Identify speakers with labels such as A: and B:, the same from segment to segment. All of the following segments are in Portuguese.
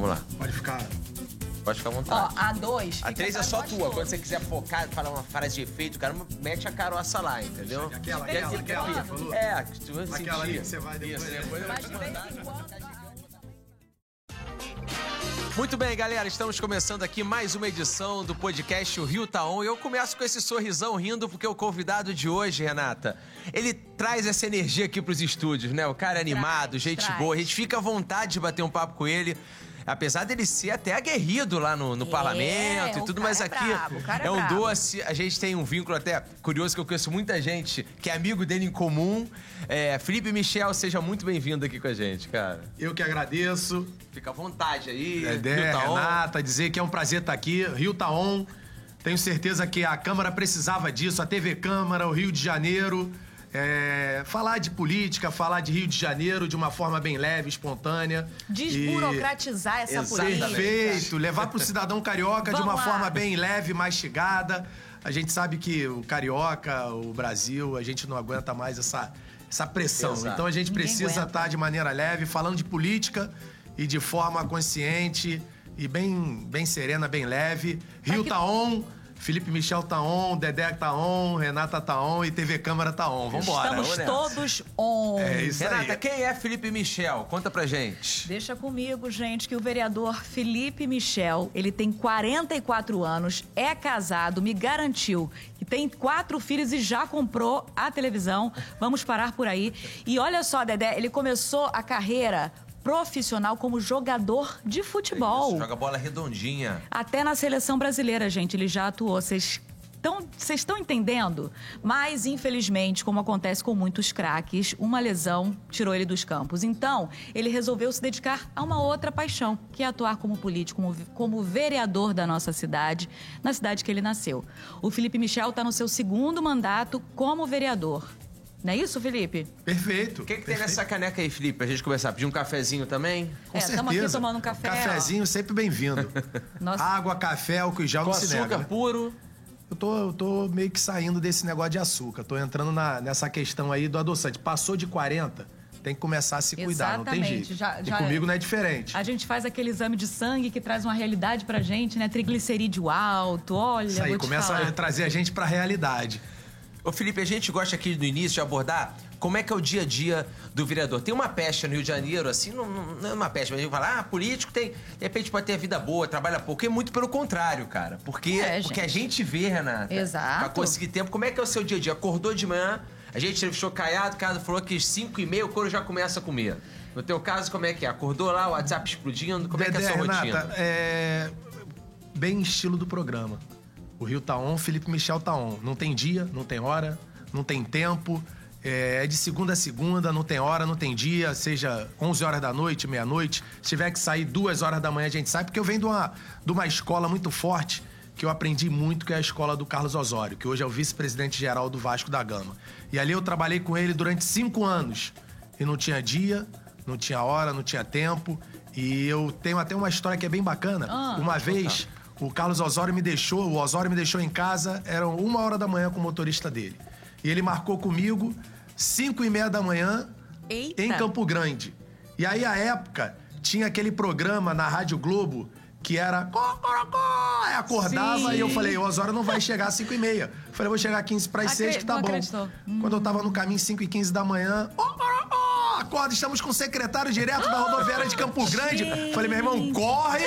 A: Vamos lá.
B: Pode ficar.
A: Pode ficar à
C: Ó,
A: vontade.
C: a dois.
A: a 3 é só tua. Quando você quiser focar, falar uma frase de efeito, cara, mete a caroça lá, entendeu?
B: Aquela,
A: Quer
B: aquela, aquela,
A: é-
B: já falou?
A: É, tu vai
B: Aquela ali
A: sentir.
B: que você vai depois.
A: Isso, depois eu vou te mandar.
C: quando.
A: Muito bem, galera, estamos começando aqui mais uma edição do podcast O Rio Tá On. E eu começo com esse sorrisão rindo, porque o convidado de hoje, Renata, ele traz essa energia aqui pros estúdios, né? O cara é animado, gente
C: traz.
A: boa, a gente fica à vontade de bater um papo com ele. Apesar dele ser até aguerrido lá no, no
C: É,
A: parlamento e tudo, mas
C: é
A: aqui
C: brabo, é
A: é um doce. A gente tem um vínculo até curioso que eu conheço muita gente que é amigo dele em comum. É, Felipe Michel, seja muito bem-vindo aqui com a gente, cara.
B: Eu que agradeço.
A: Fica à vontade aí.
B: Dedé,
A: Rio tá on.
B: Renata, dizer que é um prazer estar aqui. Rio tá on. Tenho certeza que a Câmara precisava disso, a TV Câmara, o Rio de Janeiro. É, falar de política, falar de Rio de Janeiro de uma forma bem leve, espontânea.
C: Desburocratizar essa
A: Exatamente.
C: política.
B: Perfeito. Levar pro cidadão carioca de uma
C: lá.
B: forma bem leve, mastigada. A gente sabe que o carioca, o Brasil, a gente não aguenta mais essa, essa pressão.
A: Exato.
B: Então a gente
C: Ninguém
B: precisa
C: aguenta.
B: estar de maneira leve, falando de política e de forma consciente e bem, bem serena, bem leve. Rio tá on. Felipe Michel tá on, Dedé tá on, Renata tá on e TV Câmara tá on. Vambora.
C: Estamos todos on.
B: É isso
A: Renata,
B: aí.
A: quem é Felipe Michel? Conta pra gente.
C: Deixa comigo, gente, que o vereador Felipe Michel, ele tem 44 anos, é casado, me garantiu que tem quatro filhos e já comprou a televisão. Vamos parar por aí. E olha só, Dedé, ele começou a carreira profissional como jogador de futebol.
A: Isso, joga bola redondinha.
C: Até na seleção brasileira, gente, ele já atuou. Vocês estão vocês estão entendendo? Mas, infelizmente, como acontece com muitos craques, uma lesão tirou ele dos campos. Então, ele resolveu se dedicar a uma outra paixão, que é atuar como político, como, como vereador da nossa cidade, na cidade que ele nasceu. O Felipe Michel está no seu segundo mandato como vereador. Não é isso, Felipe?
B: Perfeito.
A: O que, que tem nessa caneca aí, Felipe, pra gente começar? Pedir um cafezinho também?
B: Com
C: É, estamos aqui tomando um café, ó.
B: Cafezinho sempre bem-vindo. Água, café, álcool e gel
A: Com
B: não se
A: açúcar
B: nega. né?
A: puro.
B: Eu tô, eu tô meio que saindo desse negócio de açúcar. Tô entrando na- nessa questão aí do adoçante. Passou de 40, tem que começar a se cuidar, não tem
C: Exatamente.
B: jeito.
C: Já-
B: e
C: já-
B: comigo não é diferente.
C: A gente faz aquele exame de sangue que traz uma realidade pra gente, né? Triglicerídeo alto, olha,
B: Isso aí,
C: vou te
B: começa
C: falar.
B: a trazer a gente pra realidade.
A: Ô, Felipe, a gente gosta aqui no início de abordar como é que é o dia a dia do vereador. Tem uma peste no Rio de Janeiro, assim, não, não- é uma peste, mas a gente fala, ah, político tem, de repente pode ter a vida boa, trabalha pouco. É muito pelo contrário, cara. Porque
C: É,
A: o que a
C: gente.
A: vê, Renata,
C: Exato.
A: pra conseguir tempo, como é que é o seu dia a dia? Acordou de manhã, a gente entrevistou Caiado, Caiado falou que às 5 e meia o couro já começa a comer. No teu caso, como é que é? Acordou lá, o WhatsApp explodindo? Como é que é a
B: Dedé,
A: sua
B: Renata,
A: rotina?
B: é bem estilo do programa. O Rio tá on, Felipe Michel tá on. Não tem dia, não tem hora, não tem tempo. É é de segunda a segunda, não tem hora, não tem dia, seja 11 horas da noite, meia-noite. Se tiver que sair duas horas da manhã, a gente sai, porque eu venho de uma, de uma escola muito forte que eu aprendi muito, que é a escola do Carlos Osório, que hoje é o vice-presidente geral do Vasco da Gama. E ali eu trabalhei com ele durante cinco anos. E não tinha dia, não tinha hora, não tinha tempo. E eu tenho até uma história que é bem bacana.
C: Ah,
B: uma vez, o Carlos Osório me deixou, o Osório me deixou em casa, eram uma hora da manhã com o motorista dele. E ele marcou comigo, cinco e meia da manhã,
C: Eita.
B: em Campo Grande. E aí, à época, tinha aquele programa na Rádio Globo que era Cocorocó! Aí acordava
C: Sim.
B: e eu falei, o Osório não vai chegar às 5 e meia. Falei, vou chegar 15 para as
C: Acre-
B: 6 que tá bom.
C: acreditou.
B: Quando eu tava no caminho 5 e 15 da manhã, Cocorocó! Acorda, estamos com o secretário direto da rodoviária de Campo Grande.
C: Gente.
B: Falei, meu irmão, corre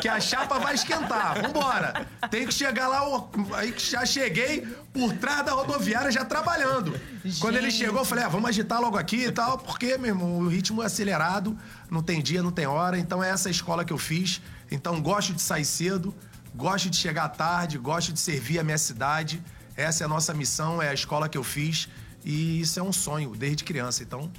B: que a chapa vai esquentar. Vambora. Tem que chegar lá, o- aí que já cheguei por trás da rodoviária já trabalhando. Quando ele chegou, eu falei, ah, vamos agitar logo aqui e tal, porque, meu irmão, o ritmo é acelerado, não tem dia, não tem hora, então é essa a escola que eu fiz. Então gosto de sair cedo, gosto de chegar tarde, gosto de servir a minha cidade. Essa é a nossa missão, é a escola que eu fiz e isso é um sonho desde criança. Então,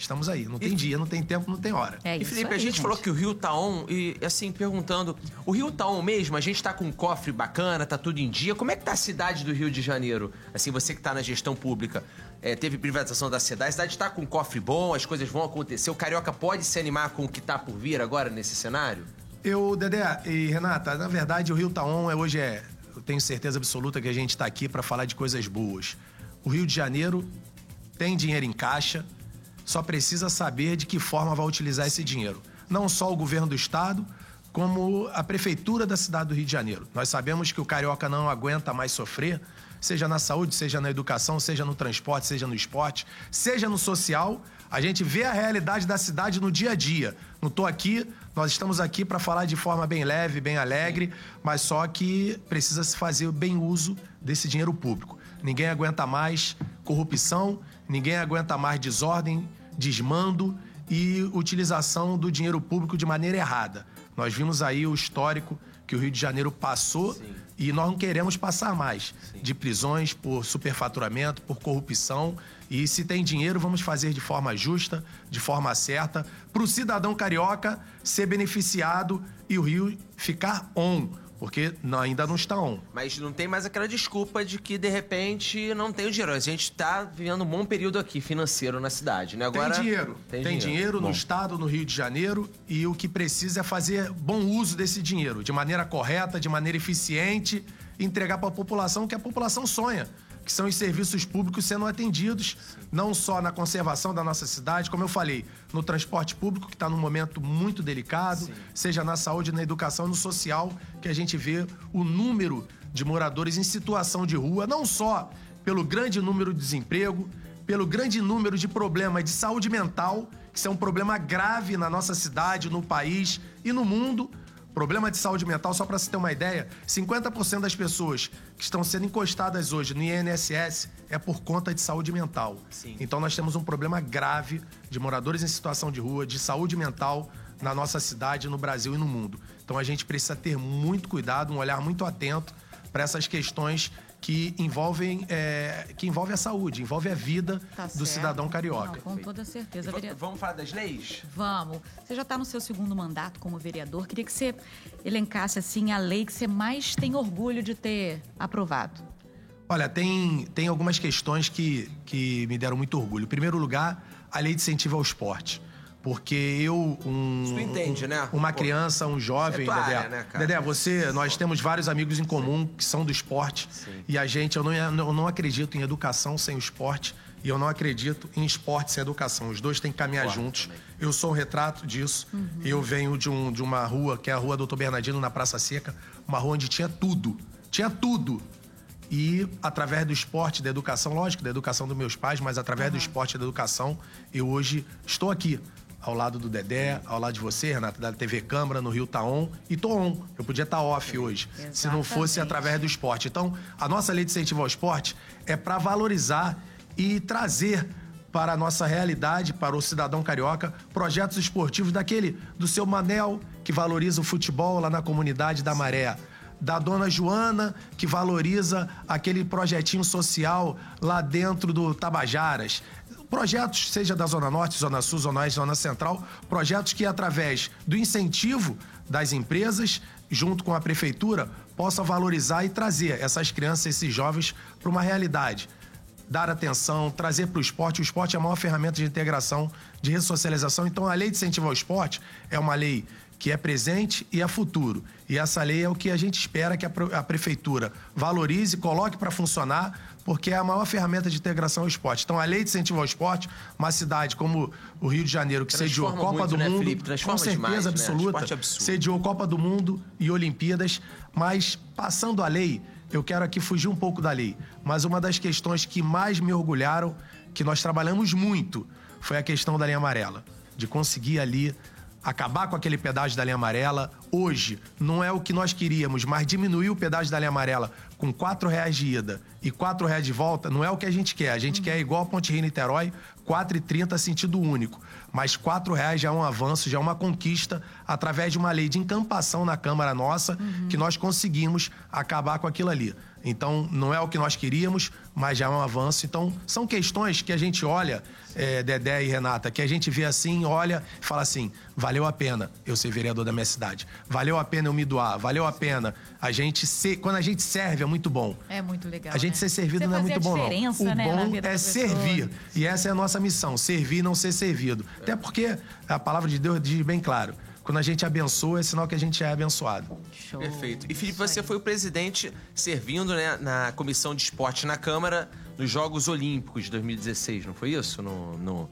B: estamos aí. Não tem dia, não tem tempo, não tem hora.
C: É
A: E Felipe,
C: aí,
A: a gente,
C: gente.
A: falou que o Rio tá on e assim, perguntando, o Rio tá on mesmo? A gente tá com um cofre bacana, tá tudo em dia. Como é que tá a cidade do Rio de Janeiro? Assim, você que tá na gestão pública, é, teve privatização da cidade, a cidade tá com um cofre bom, as coisas vão acontecer. O Carioca pode se animar com o que tá por vir agora nesse cenário?
B: Eu, Dedé e Renata, na verdade o Rio tá on, é, hoje é. Eu tenho certeza absoluta que a gente tá aqui para falar de coisas boas. O Rio de Janeiro tem dinheiro em caixa, só precisa saber de que forma vai utilizar esse dinheiro. Não só o governo do estado, como a prefeitura da cidade do Rio de Janeiro. Nós sabemos que o carioca não aguenta mais sofrer, seja na saúde, seja na educação, seja no transporte, seja no esporte, seja no social. A gente vê a realidade da cidade no dia a dia. Não estou aqui, nós estamos aqui para falar de forma bem leve, bem alegre, mas só que precisa se fazer bem uso desse dinheiro público. Ninguém aguenta mais corrupção, ninguém aguenta mais desordem, desmando e utilização do dinheiro público de maneira errada. Nós vimos aí o histórico que o Rio de Janeiro passou Sim. e nós não queremos passar mais Sim. de prisões por superfaturamento, por corrupção. E se tem dinheiro, vamos fazer de forma justa, de forma certa, para o cidadão carioca ser beneficiado e o Rio ficar on porque ainda não está on.
A: Mas não tem mais aquela desculpa de que, de repente, não tem o dinheiro. A gente está vivendo um bom período aqui financeiro na cidade, né?
B: Agora, tem dinheiro. Tem, tem dinheiro, dinheiro no estado, no Rio de Janeiro, e o que precisa é fazer bom uso desse dinheiro, de maneira correta, de maneira eficiente, entregar para a população o que a população sonha que são os serviços públicos sendo atendidos, não só na conservação da nossa cidade, como eu falei, no transporte público, que está num momento muito delicado, Sim. seja na saúde, na educação, no social, que a gente vê o número de moradores em situação de rua, não só pelo grande número de desemprego, pelo grande número de problemas de saúde mental, que isso é um problema grave na nossa cidade, no país e no mundo, Problema de saúde mental, só para você ter uma ideia, 50% das pessoas que estão sendo encostadas hoje no INSS é por conta de saúde mental. Sim. Então nós temos um problema grave de moradores em situação de rua, de saúde mental na nossa cidade, no Brasil e no mundo. Então a gente precisa ter muito cuidado, um olhar muito atento para essas questões que envolvem, é, que envolve a saúde, envolve a vida tá do cidadão carioca. Não,
C: com toda certeza.
A: Vereador. Vamos falar das leis?
C: Vamos. Você já está no seu segundo mandato como vereador. Queria que você elencasse assim a lei que você mais tem orgulho de ter aprovado.
B: Olha, tem, tem algumas questões que, que me deram muito orgulho. Em primeiro lugar, a lei de incentivo ao esporte. Porque eu, um,
A: Isso entende,
B: um,
A: né?
B: uma criança, um jovem, é Dedé. Área, né, Dedé, você, nós temos vários amigos em comum que são do esporte. Sim. E a gente, eu não, eu não acredito em educação sem o esporte. E eu não acredito em esporte sem educação. Os dois têm que caminhar juntos. Também. Eu sou um retrato disso. Uhum. Eu venho de, um, de uma rua, que é a Rua Doutor Bernardino, na Praça Seca. Uma rua onde tinha tudo. Tinha tudo. E através do esporte, da educação, lógico, da educação dos meus pais, mas através uhum. do esporte e da educação, eu hoje estou aqui ao lado do Dedé, ao lado de você, Renata, da TV Câmara, no Rio Taon. Tá e tô on. Eu podia estar tá off hoje, Exatamente. se não fosse através do esporte. Então, a nossa lei de incentivo ao esporte é para valorizar e trazer para a nossa realidade, para o cidadão carioca, projetos esportivos daquele do seu Manel, que valoriza o futebol lá na comunidade da Maré da dona Joana, que valoriza aquele projetinho social lá dentro do Tabajaras. Projetos, seja da Zona Norte, Zona Sul, Zona Oeste, Zona Central, projetos que, através do incentivo das empresas, junto com a prefeitura, possa valorizar e trazer essas crianças, esses jovens, para uma realidade. Dar atenção, trazer para o esporte. O esporte é a maior ferramenta de integração, de ressocialização. Então, a lei de incentivo ao esporte é uma lei que é presente e é futuro. E essa lei é o que a gente espera que a, prefeitura valorize, coloque para funcionar, porque é a maior ferramenta de integração ao esporte. Então, a lei de incentivo ao esporte, uma cidade como o Rio de Janeiro, que sediou Copa muito, do né, Mundo, Felipe? com certeza demais, né? absoluta, né? sediou Copa do Mundo e Olimpíadas, mas passando a lei, eu quero aqui fugir um pouco da lei, mas uma das questões que mais me orgulharam, que nós trabalhamos muito, foi a questão da linha amarela, de conseguir ali acabar com aquele pedágio da linha amarela. Hoje, não é o que nós queríamos, mas diminuir o pedágio da linha amarela com quatro reais de ida e quatro reais de volta, não é o que a gente quer. A gente uhum. quer igual a Ponte Rio Niterói, 4,30 sentido único. Mas quatro reais já é um avanço, já é uma conquista, através de uma lei de encampação na Câmara nossa, uhum. que nós conseguimos acabar com aquilo ali. Então, não é o que nós queríamos, mas já é um avanço. Então, são questões que a gente olha, é, Dedé e Renata, que a gente vê assim, olha e fala assim: valeu a pena eu ser vereador da minha cidade. Valeu a pena eu me doar. Valeu a pena a gente ser. Quando a gente serve, é muito bom.
C: É muito legal.
B: A gente
C: né?
B: ser servido Você não é muito bom, não. O
C: né,
B: bom é servir. E essa é a nossa missão: servir e não ser servido. Até porque a palavra de Deus diz bem claro quando a gente abençoa, é sinal que a gente é abençoado.
A: Show. Perfeito. E Felipe, você foi o presidente servindo né, na comissão de esporte na Câmara nos Jogos Olímpicos de 2016, não foi isso? No, no,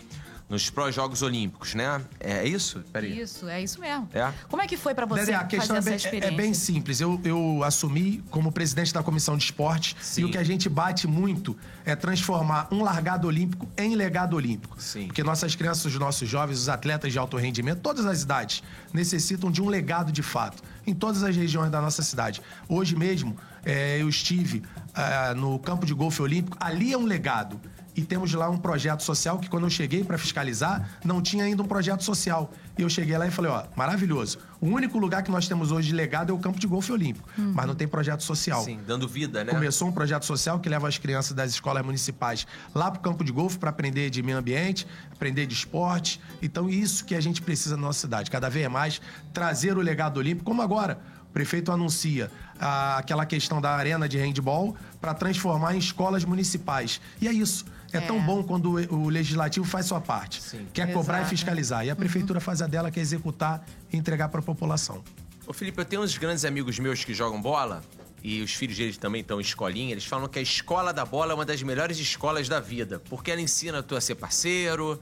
A: nos pró-jogos olímpicos, né? É isso? Peraí.
C: Isso, é isso mesmo.
A: É?
C: Como é que foi pra você
B: Dedé, a questão
C: fazer
B: é
C: essa
B: bem, é-
C: experiência?
B: é bem simples. Eu, eu assumi como presidente da comissão de esporte
A: Sim.
B: e o que a gente bate muito é transformar um largado olímpico em legado olímpico.
A: Sim.
B: Porque nossas crianças, os nossos jovens, os atletas de alto rendimento, todas as idades, necessitam de um legado de fato em todas as regiões da nossa cidade. Hoje mesmo, eh, eu estive ah, no campo de golfe olímpico, ali é um legado. E temos lá um projeto social que, quando eu cheguei para fiscalizar, não tinha ainda um projeto social. E eu cheguei lá e falei: ó, maravilhoso. O único lugar que nós temos hoje de legado é o campo de golfe olímpico, mas não tem projeto social.
A: Sim, dando vida, né?
B: Começou um projeto social que leva as crianças das escolas municipais lá para o campo de golfe para aprender de meio ambiente, aprender de esporte. Então, isso que a gente precisa na nossa cidade. Cada vez mais trazer o legado olímpico, como agora. O prefeito anuncia ah, aquela questão da arena de handball para transformar em escolas municipais. E é isso. É,
C: É.
B: tão bom quando o legislativo faz sua parte.
A: Sim.
B: Que é cobrar
C: Exato.
B: e fiscalizar. E a prefeitura faz a dela, que é executar e entregar para a população.
A: Ô, Felipe, eu tenho uns grandes amigos meus que jogam bola, e os filhos deles também estão em escolinha, eles falam que a escola da bola é uma das melhores escolas da vida, porque ela ensina tu a ser parceiro,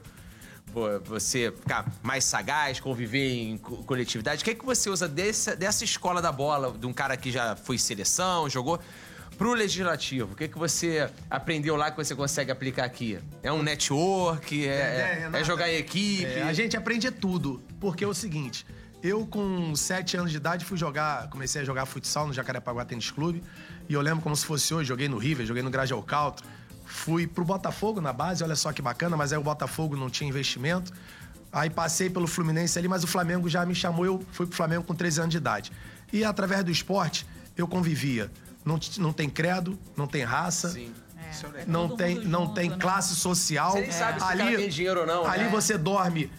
A: vo- você ficar mais sagaz, conviver em co- coletividade. O que é que você usa dessa, dessa escola da bola, de um cara que já foi seleção, jogou, pro legislativo? O que é que você aprendeu lá que você consegue aplicar aqui? É um network? É, é-
B: Renata.
A: é jogar em equipe?
B: É, a gente aprende tudo, porque é o seguinte, eu com sete anos de idade fui jogar, comecei a jogar futsal no Jacarepaguá Tênis Clube, e eu lembro como se fosse hoje, joguei no River, joguei no Grajaú Caltro, fui pro Botafogo na base, olha só que bacana, mas aí o Botafogo não tinha investimento, aí passei pelo Fluminense ali, mas o Flamengo já me chamou, eu fui pro Flamengo com 13 anos de idade. E através do esporte, eu convivia. Não, não tem credo, não tem raça,
A: Sim. É legal.
B: não tem, não
C: junto,
B: tem
C: né?
B: classe social.
A: Você nem sabe se cara tem dinheiro ou não,
B: Ali
A: né?
B: você dorme.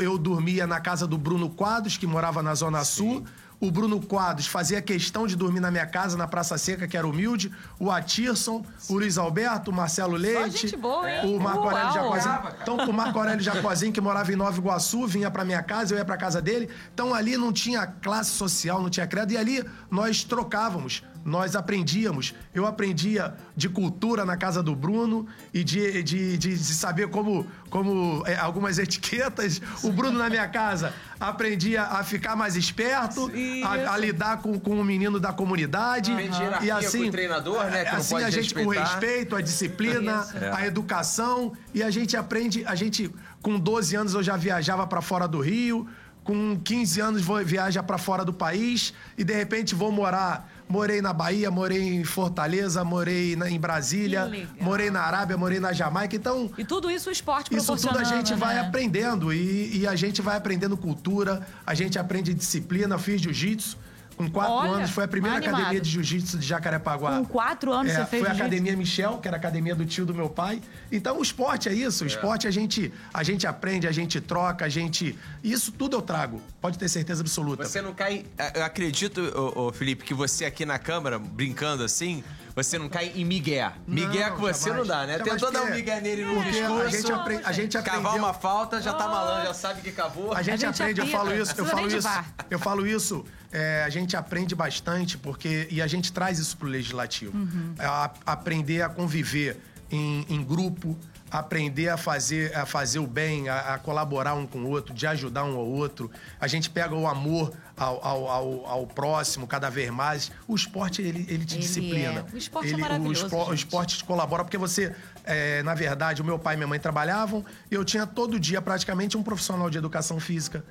B: Eu dormia na casa do Bruno Quadros, que morava na Zona Sul. O Bruno Quadros fazia questão de dormir na minha casa, na Praça Seca, que era humilde. O Atirson, o Luiz Alberto, o Marcelo Leite.
C: gente boa, hein?
B: O Marco Aurélio. Jacozinho. Então, o Marco Aurélio Jacozinho, que morava em Nova Iguaçu, vinha pra minha casa, eu ia pra casa dele. Então, ali não tinha classe social, não tinha credo. E ali nós trocávamos, nós aprendíamos. Eu aprendia de cultura na casa do Bruno e de, de, de, de saber como, como é, algumas etiquetas. O Bruno na minha casa aprendia a ficar mais esperto, a, a lidar com, com o menino da comunidade.
A: Aprende hierarquia com o treinador, né, que
B: assim a gente, o
A: respeitar.
B: respeito, a disciplina.
A: É.
B: a educação. E a gente aprende, a gente, com 12 anos eu já viajava pra fora do Rio, com 15 anos vou viaja pra fora do país e de repente vou morar. Morei na Bahia, morei em Fortaleza, morei na- em Brasília, morei na Arábia, morei na Jamaica. Então,
C: E tudo isso o esporte
B: isso tudo a gente vai
C: né?
B: aprendendo e, e a gente vai aprendendo cultura, a gente aprende disciplina. Fiz jiu-jitsu. Com quatro
C: Olha,
B: anos, foi a primeira
C: animado.
B: academia de jiu-jitsu de Jacarepaguá.
C: Com quatro anos
B: É,
C: você fez
B: Foi a? Academia Michel, que era a academia do tio do meu pai. Então, o esporte é isso. O esporte a gente, a gente aprende, a gente troca, a gente... Isso tudo eu trago. Pode ter certeza absoluta.
A: Você não cai. Eu acredito, ô, ô, Felipe, que você aqui na câmera, brincando assim, você não cai em migué. Migué
B: Não,
A: com você
B: jamais.
A: não dá, né?
B: Jamais,
A: Tentou dar um migué nele no discurso.
B: a gente, apre- a gente aprendeu...
A: Cavar uma falta, já tá malandro, já sabe que cavou.
B: A gente,
C: A gente
B: aprende, eu falo isso, eu falo isso, eu falo isso, é, a gente aprende bastante porque e a gente traz isso pro legislativo,
C: Uhum.
B: É, a- aprender a conviver em, em grupo, aprender a fazer, a fazer o bem, a, a colaborar um com o outro, de ajudar um ao outro. A gente pega o amor ao, ao, ao- ao próximo cada vez mais. O esporte ele, ele te
C: Ele
B: disciplina.
C: é. O esporte é
B: Ele-
C: maravilhoso,
B: O, espo- o esporte te colabora porque você, é, na verdade, o meu pai e minha mãe trabalhavam e eu tinha todo dia praticamente um profissional de educação física,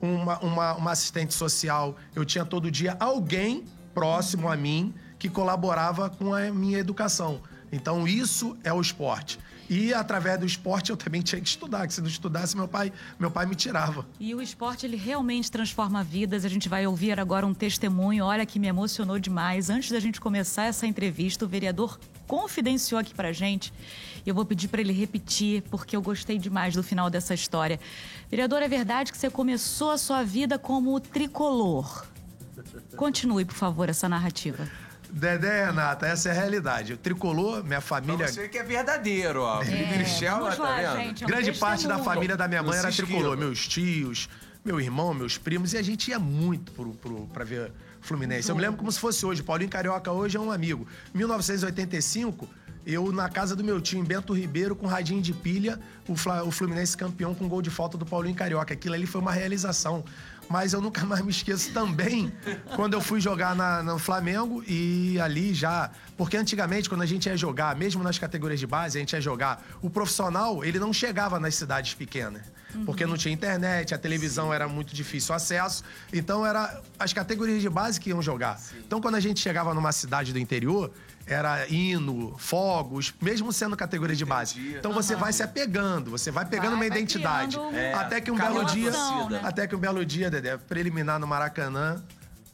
B: uma, uma, uma assistente social. Eu tinha todo dia alguém próximo a mim que colaborava com a minha educação. Então, isso é o esporte. E através do esporte eu também tinha que estudar, que se não estudasse, meu pai, meu pai me tirava.
C: E o esporte, ele realmente transforma vidas. A gente vai ouvir agora um testemunho, olha, que me emocionou demais. Antes da gente começar essa entrevista, o vereador confidenciou aqui pra gente. Eu vou pedir para ele repetir, porque eu gostei demais do final dessa história. Vereador, é verdade que você começou a sua vida como tricolor. Continue, por favor, essa narrativa.
B: Dedé, Renata, essa é a realidade. O tricolor, minha família.
A: você que é verdadeiro, ó. Felipe Michel,
C: vamos
A: tá
C: lá,
A: vendo?
C: gente. É um
B: Grande parte da família da minha mãe
A: Não
B: era tricolor. Meus tios, meu irmão, meus primos. E a gente ia muito pro, pro, pra ver Fluminense. Eu me lembro como se fosse hoje. Paulinho Carioca hoje é um amigo. 1985, eu na casa do meu tio, em Bento Ribeiro, com radinho de pilha, o, Fla- o Fluminense campeão com gol de falta do Paulinho Carioca. Aquilo ali foi uma realização. Mas eu nunca mais me esqueço também quando eu fui jogar na- no Flamengo e ali já. Porque antigamente, quando a gente ia jogar, mesmo nas categorias de base, a gente ia jogar, o profissional, ele não chegava nas cidades pequenas. Porque não tinha internet, a televisão era muito difícil o acesso. Então, era as categorias de base que iam jogar. Então, quando a gente chegava numa cidade do interior, era hino, fogos, mesmo sendo categoria de base. Então você vai se apegando, você vai pegando
C: Vai-
B: uma
C: vai
B: identidade.
A: É,
B: Até que um belo dia.
A: né?
B: Até que um belo dia, Dedé, preliminar no Maracanã,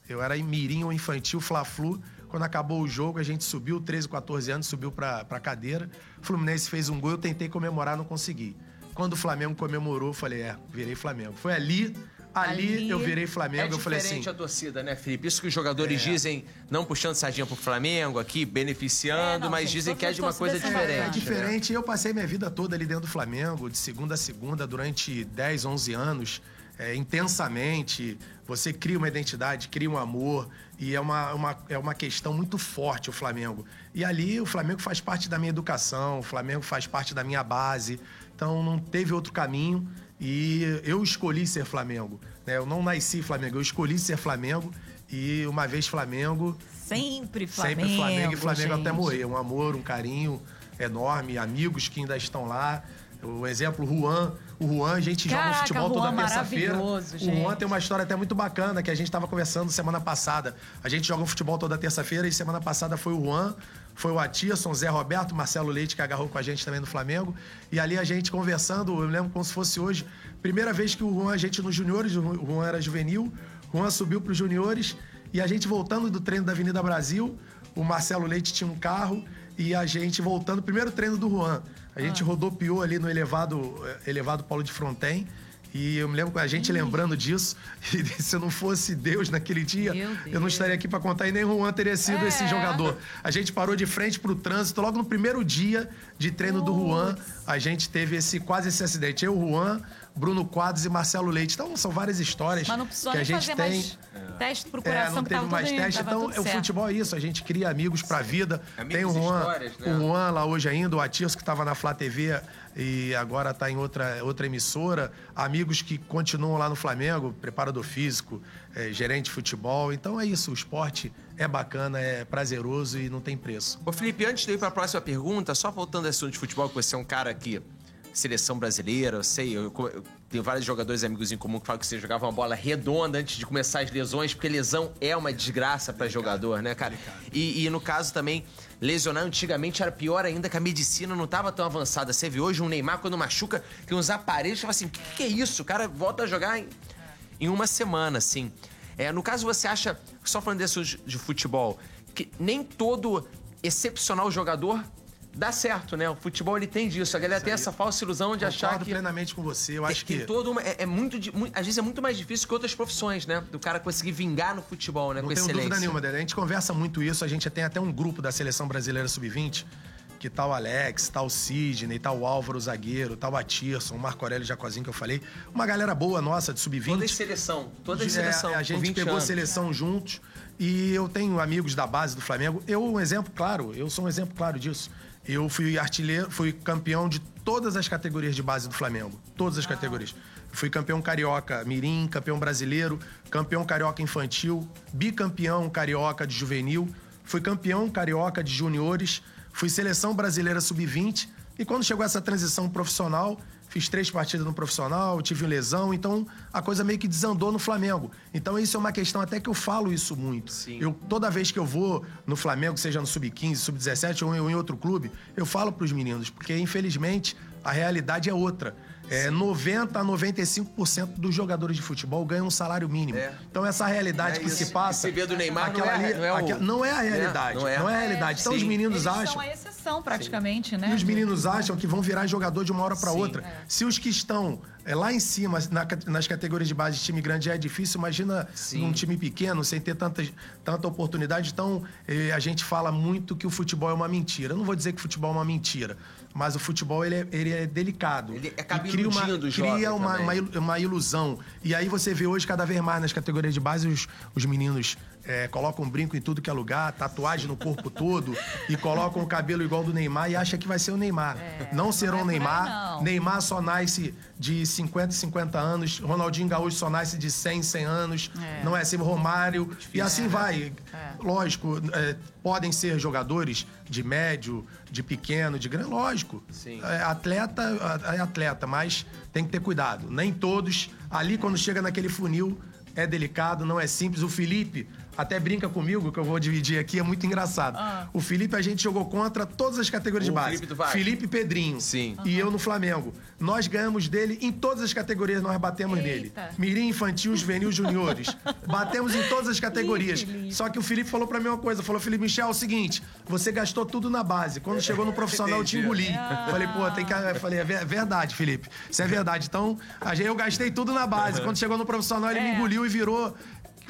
B: eu era em Mirim ou infantil, Fla-Flu. Quando acabou o jogo, a gente subiu, 13, 14 anos, subiu pra, pra cadeira. O Fluminense fez um gol, eu tentei comemorar, não consegui. Quando o Flamengo comemorou, eu falei, é, virei Flamengo. Foi ali, ali,
C: Ali-
B: eu virei
A: É
B: Flamengo. eu falei assim,
A: diferente a torcida, né, Felipe? Isso que os jogadores dizem, não puxando sardinha pro Flamengo aqui, beneficiando,
C: É, não,
A: mas
C: gente,
A: dizem que é de uma coisa diferente.
B: É
A: né?
B: diferente. Eu passei minha vida toda ali dentro do Flamengo, de segunda a segunda, durante 10, 11 anos, é, intensamente. Você cria uma identidade, cria um amor, e é uma, uma- é uma questão muito forte o Flamengo. E ali o Flamengo faz parte da minha educação, o Flamengo faz parte da minha base, então não teve outro caminho. E eu escolhi ser Flamengo. né? Eu não nasci Flamengo, eu escolhi ser Flamengo. E uma vez Flamengo,
C: Sempre Flamengo.
B: Sempre Flamengo e Flamengo
C: gente.
B: até morrer. Um amor, um carinho enorme, amigos que ainda estão lá. O exemplo, Juan. O Juan, a gente joga
C: Caraca,
B: um futebol
C: Juan
B: toda terça-feira. O. Juan tem uma história até muito bacana que a gente estava conversando semana passada. A gente joga futebol toda terça-feira e semana passada foi o Juan, foi o Atisson, Zé Roberto, Marcelo Leite, que agarrou com a gente também no Flamengo. E ali a gente conversando, eu lembro como se fosse hoje. Primeira vez que o Juan, a gente nos juniores, o Juan era juvenil, o Juan subiu para os juniores e a gente voltando do treino da Avenida Brasil, o Marcelo Leite tinha um carro e a gente voltando, primeiro treino do Juan. A gente rodopiou ali no elevado, eh, elevado Paulo de Fronten. E eu me lembro com a gente lembrando disso. E se eu não fosse Deus naquele dia,
C: Meu
B: eu não
C: Deus.
B: estaria aqui para contar e nem o Juan teria sido esse jogador. A gente parou de frente pro trânsito. Logo no primeiro dia de treino do Juan, a gente teve esse quase esse acidente. Eu, Juan, Bruno Quadros e Marcelo Leite. Então são várias histórias
C: não
B: que a gente
C: fazer
B: tem.
C: mais teste pro
B: É,
C: coração,
B: não
C: que
B: teve
C: tava
B: mais
C: tudo,
B: teste.
C: tava
B: Então,
C: tudo
B: o
C: certo.
B: futebol é isso. A gente cria amigos pra vida.
A: Amigos
B: Tem o Juan,
A: né?
B: o Juan lá hoje ainda, o Atirso que estava na Flá TV e agora está em outra, outra emissora. Amigos que continuam lá no Flamengo, preparador físico, é, gerente de futebol. Então é isso. O esporte é bacana, é prazeroso e não tem preço.
A: Ô, Felipe, antes de eu ir pra próxima pergunta, só voltando ao assunto de futebol, que você é um cara que. Seleção brasileira, eu sei, eu, eu tenho vários jogadores amigos em comum que falam que você jogava uma bola redonda antes de começar as lesões, porque lesão é uma desgraça pra jogador, né, cara? E, e no caso também, lesionar antigamente era pior ainda que a medicina não tava tão avançada. Você vê hoje um Neymar quando machuca, tem uns aparelhos, fala assim, o que, é isso? O cara volta a jogar em, em uma semana, assim. É, no caso, você acha, só falando desse de, de futebol, que nem todo excepcional jogador dá certo, né? O futebol ele tem disso. A galera tem essa falsa ilusão de achar
B: Concordo
A: que.
B: plenamente com você. Eu acho
A: tem
B: que
A: todo uma- é, é muito, di- mu- às vezes é muito mais difícil que outras profissões, né? Do cara conseguir vingar no futebol, né?
B: Não
A: com
B: tenho
A: excelência.
B: dúvida nenhuma, Dedé. A gente conversa muito isso. A gente tem até um grupo da Seleção Brasileira Sub-20, que tá o Alex, tá o Sidney, tá o Álvaro, zagueiro, tá o Atirson, o Marco Aurélio Jacozinho, que eu falei. Uma galera boa nossa de Sub-20.
A: Toda a seleção. Toda a
B: É,
A: seleção.
B: a
A: com
B: gente
A: 20
B: pegou
A: anos.
B: seleção juntos e eu tenho amigos da base do Flamengo. Eu, um exemplo claro, eu sou um exemplo claro disso. Eu fui artilheiro, fui campeão de todas as categorias de base do Flamengo. Todas as categorias. Fui campeão carioca mirim, campeão brasileiro, campeão carioca infantil, bicampeão carioca de juvenil, fui campeão carioca de juniores, fui seleção brasileira sub-20 e quando chegou essa transição profissional, fiz três partidas no profissional, tive lesão, então a coisa meio que desandou no Flamengo. Então isso é uma questão até que eu falo isso muito.
A: Sim.
B: Eu toda vez que eu vou no Flamengo, seja no sub-15, sub-17 ou em- ou em outro clube, eu falo pros meninos, porque infelizmente a realidade é outra. É, 90 a 95% dos jogadores de futebol ganham um salário mínimo.
A: É.
B: Então essa realidade
A: É
B: que
A: isso.
B: se passa,
A: Esse vê do Neymar não é-
B: ali-
A: não é o-
B: aquela- não é a realidade.
A: não
B: Não
A: é.
B: é, a realidade. Então
A: Sim.
B: os meninos
C: Eles
B: acham
C: são a exceção, praticamente, né?
B: e os meninos acham que vão virar jogador de uma hora para
A: Sim.
B: outra. Se os que estão é, lá em cima, na ca- nas categorias de base de time grande já é difícil, imagina
A: Sim.
B: num time pequeno, sem ter tanta, tanta oportunidade. Então, eh, a gente fala muito que o futebol é uma mentira. Eu não vou dizer que o futebol é uma mentira, mas o futebol ele é, ele é delicado.
A: Ele acaba
B: E cria uma,
A: iludindo o jovem
B: cria uma, uma ilusão. E aí você vê hoje cada vez mais nas categorias de base os, os meninos é, colocam um brinco em tudo que é lugar, tatuagem no corpo todo e colocam o cabelo igual do Neymar e acha que vai ser o Neymar. não serão
C: não é
B: Neymar.
C: não.
B: Neymar só nasce de 50 50 anos, Ronaldinho Gaúcho só nasce de 100 100 anos,
C: É.
B: não é assim, Romário e assim vai. Lógico, é, podem ser jogadores de médio, de pequeno, de grande, lógico.
A: Sim.
B: É, atleta é atleta, mas tem que ter cuidado. Nem todos, ali quando chega naquele funil, é delicado, não é simples. O Felipe até brinca comigo, que eu vou dividir aqui, é muito engraçado. O Felipe a gente jogou contra todas as categorias
A: O
B: de base.
A: Felipe do Vasco.
B: Felipe Pedrinho.
A: Sim.
B: E eu no Flamengo. Nós ganhamos dele em todas as categorias, nós batemos nele.
C: Eita.
B: Mirim, infantil, juvenil, juniores. Batemos em todas as categorias.
C: Ih.
B: Só que o Felipe falou pra mim uma coisa. Falou, Felipe Michel, é o seguinte, você gastou tudo na base. Quando chegou no profissional, eu te engoli. Falei, pô, tem que... Eu falei, é ver- verdade, Felipe. Isso é verdade. Então, eu gastei tudo na base. Quando chegou no profissional, ele me
C: É.
B: engoliu e virou...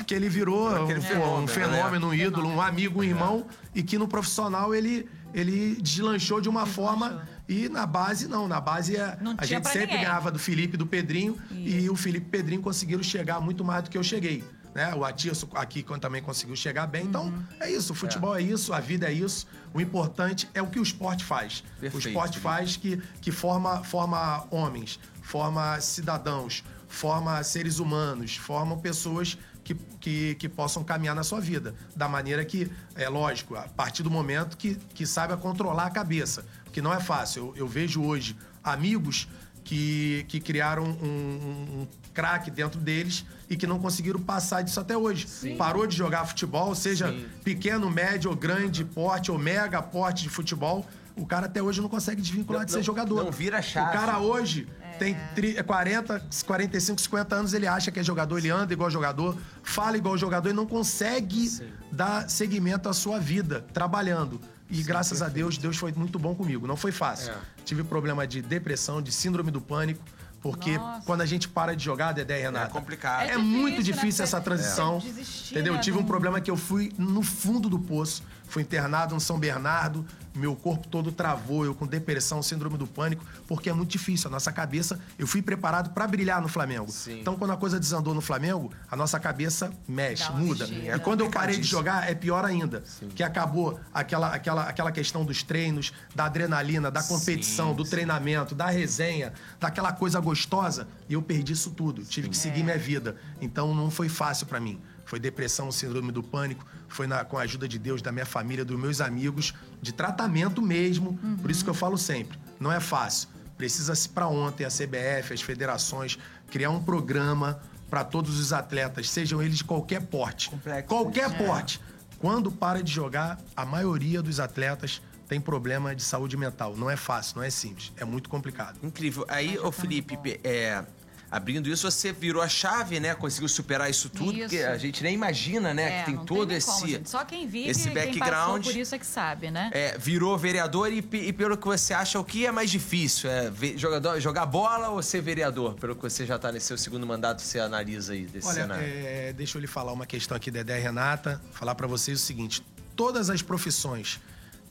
B: Que ele virou um,
A: fenômeno,
B: um fenômeno, um
C: né?
B: ídolo, um amigo, um irmão. E que no profissional ele, ele deslanchou de uma forma... E na base, não. Na base, é,
C: Não
B: a gente sempre
C: ninguém.
B: ganhava do Felipe e do Pedrinho. E o Felipe e Pedrinho conseguiram chegar muito mais do que eu cheguei. Né? O Atirso aqui também conseguiu chegar bem. Então,
C: Uhum.
B: é isso. O futebol é. isso, a vida é isso. O importante é o que o esporte faz.
A: Perfeito,
B: o esporte faz que, que forma, forma homens, forma cidadãos, forma seres humanos, forma pessoas que, que, que possam caminhar na sua vida. Da maneira que, é lógico, a partir do momento que, que saiba controlar a cabeça. Porque não é fácil. Eu, eu vejo hoje amigos que, que criaram um, um, um craque dentro deles e que não conseguiram passar disso até hoje. Parou de jogar futebol, seja
A: Sim.
B: pequeno, médio, ou grande porte ou mega porte de futebol, o cara até hoje não consegue desvincular
A: Não-
B: de ser
A: não-
B: jogador.
A: não vira chave.
B: O cara hoje tem tri- 40, 45, 50 anos, ele acha que é jogador, ele anda igual jogador, fala igual jogador e não consegue dar seguimento à sua vida trabalhando. E graças a Deus, Deus foi muito bom comigo. Não foi fácil.
A: É.
B: Tive problema de depressão, de síndrome do pânico, porque
C: Nossa.
B: quando a gente para de jogar, Dedé e Renata,
A: complicado.
B: É,
C: É
B: muito
C: difícil, né?
B: difícil essa transição.
C: desistir,
B: entendeu?
C: né,
B: Tive um problema que eu fui no fundo do poço. Fui internado no São Bernardo, meu corpo todo travou, eu com depressão, síndrome do pânico, porque é muito difícil. A nossa cabeça, eu fui preparado pra brilhar no Flamengo.
A: Sim.
B: Então, quando a coisa desandou no Flamengo, a nossa cabeça mexe, muda. E quando eu parei de jogar, é pior ainda. Que acabou aquela, aquela, aquela questão dos treinos, da adrenalina, da competição,
A: Sim,
B: do
A: sim.
B: treinamento, da resenha, daquela coisa gostosa. E eu perdi isso tudo. Tive que seguir minha vida. Então não foi fácil pra mim. Foi depressão, síndrome do pânico, foi na- com a ajuda de Deus, da minha família, dos meus amigos, de tratamento mesmo. Por isso que eu falo sempre, não é fácil. Precisa-se para ontem a CBF, as federações, criar um programa para todos os atletas, sejam eles de qualquer porte.
A: Complexo.
B: Qualquer porte. Quando para de jogar, a maioria dos atletas tem problema de saúde mental. Não é fácil, não é simples. É muito complicado.
A: Incrível. Aí, ô Felipe, é, abrindo isso, você virou a chave, né? Conseguiu superar isso tudo,
C: Isso.
A: porque a gente nem imagina, né?
C: É,
A: que tem
C: não
A: todo
C: nem
A: esse.
C: como, gente. Só quem vive,
A: esse
C: quem
A: background.
C: por isso é que sabe, né?
A: É, virou vereador e, e pelo que você acha, o que é mais difícil? É jogador, jogar bola ou ser vereador? Pelo que você já tá nesse seu segundo mandato, você analisa aí desse
B: Olha,
A: cenário.
B: é, deixa eu lhe falar uma questão aqui, Dedé e Renata. Falar pra vocês o seguinte: todas as profissões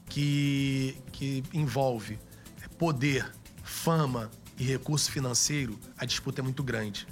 B: que, que envolve poder, fama e recurso financeiro, a disputa é muito grande.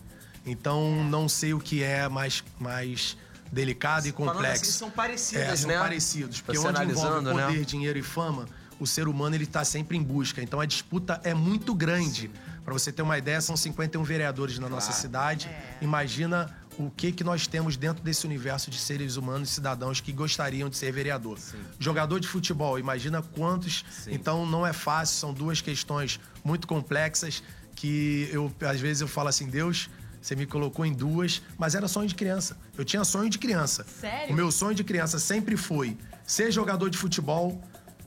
B: Então, não sei o que é mais, mais delicado e
A: Falando
B: complexo.
A: assim, são parecidas,
B: é, são
A: né?
B: parecidos. Porque
A: Você
B: onde envolve
A: analisando,
B: poder,
A: né?
B: dinheiro e fama, o ser humano ele tá sempre em busca. Então a disputa é muito grande. Para você ter uma ideia, são 51 vereadores na nossa
A: Claro.
B: cidade. Imagina o que que nós temos dentro desse universo de seres humanos e cidadãos que gostariam de ser vereador. Jogador de futebol, imagina quantos.
A: Sim.
B: Então não é fácil, são duas questões muito complexas que eu às vezes eu falo assim, Deus, você me colocou em duas, mas era sonho de criança. Eu tinha sonho de criança.
C: Sério?
B: O meu sonho de criança sempre foi ser jogador de futebol,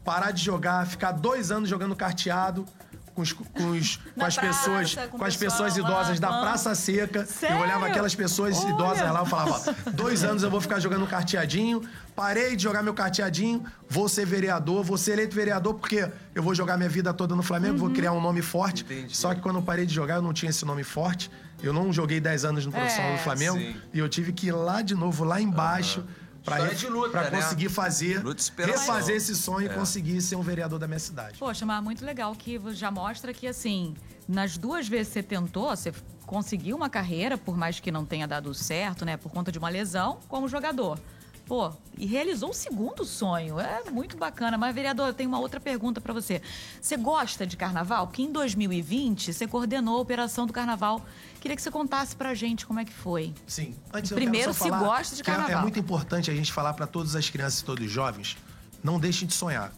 B: parar de jogar, ficar dois anos jogando carteado com, os- com os- com as
C: praça,
B: pessoas,
C: com
B: as pessoas
C: lá,
B: idosas da. Praça Seca.
C: Sério?
B: Eu olhava aquelas pessoas
C: Olha.
B: idosas lá e falava: ó, dois anos eu vou ficar jogando carteadinho, parei de jogar meu carteadinho, vou ser vereador, vou ser eleito vereador porque eu vou jogar minha vida toda no Flamengo,
C: Uhum.
B: vou criar um nome forte.
A: Entendi.
B: Só que quando eu parei de jogar, eu não tinha esse nome forte. Eu não joguei 10 anos no profissional
C: É.
B: do Flamengo.
A: Sim.
B: E eu tive que ir lá de novo, lá embaixo, pra,
A: de luta,
B: pra
A: né?
B: conseguir fazer, refazer esse sonho
A: É.
B: e conseguir ser um vereador da minha cidade.
C: Poxa, mas muito legal que já mostra que, assim, nas duas vezes que você tentou, você conseguiu uma carreira, por mais que não tenha dado certo, né, por conta de uma lesão, como jogador. Pô, e realizou o segundo sonho. É muito bacana. Mas, vereador, eu tenho uma outra pergunta para você. Você gosta de carnaval? Porque em 2020 você coordenou a operação do carnaval. Queria que você contasse pra gente como é que foi.
B: Sim. Antes
C: Primeiro, se
B: falar
C: gosta de
B: que é- É,
C: carnaval.
B: muito importante a gente falar para todas as crianças e todos os jovens, não deixem de sonhar.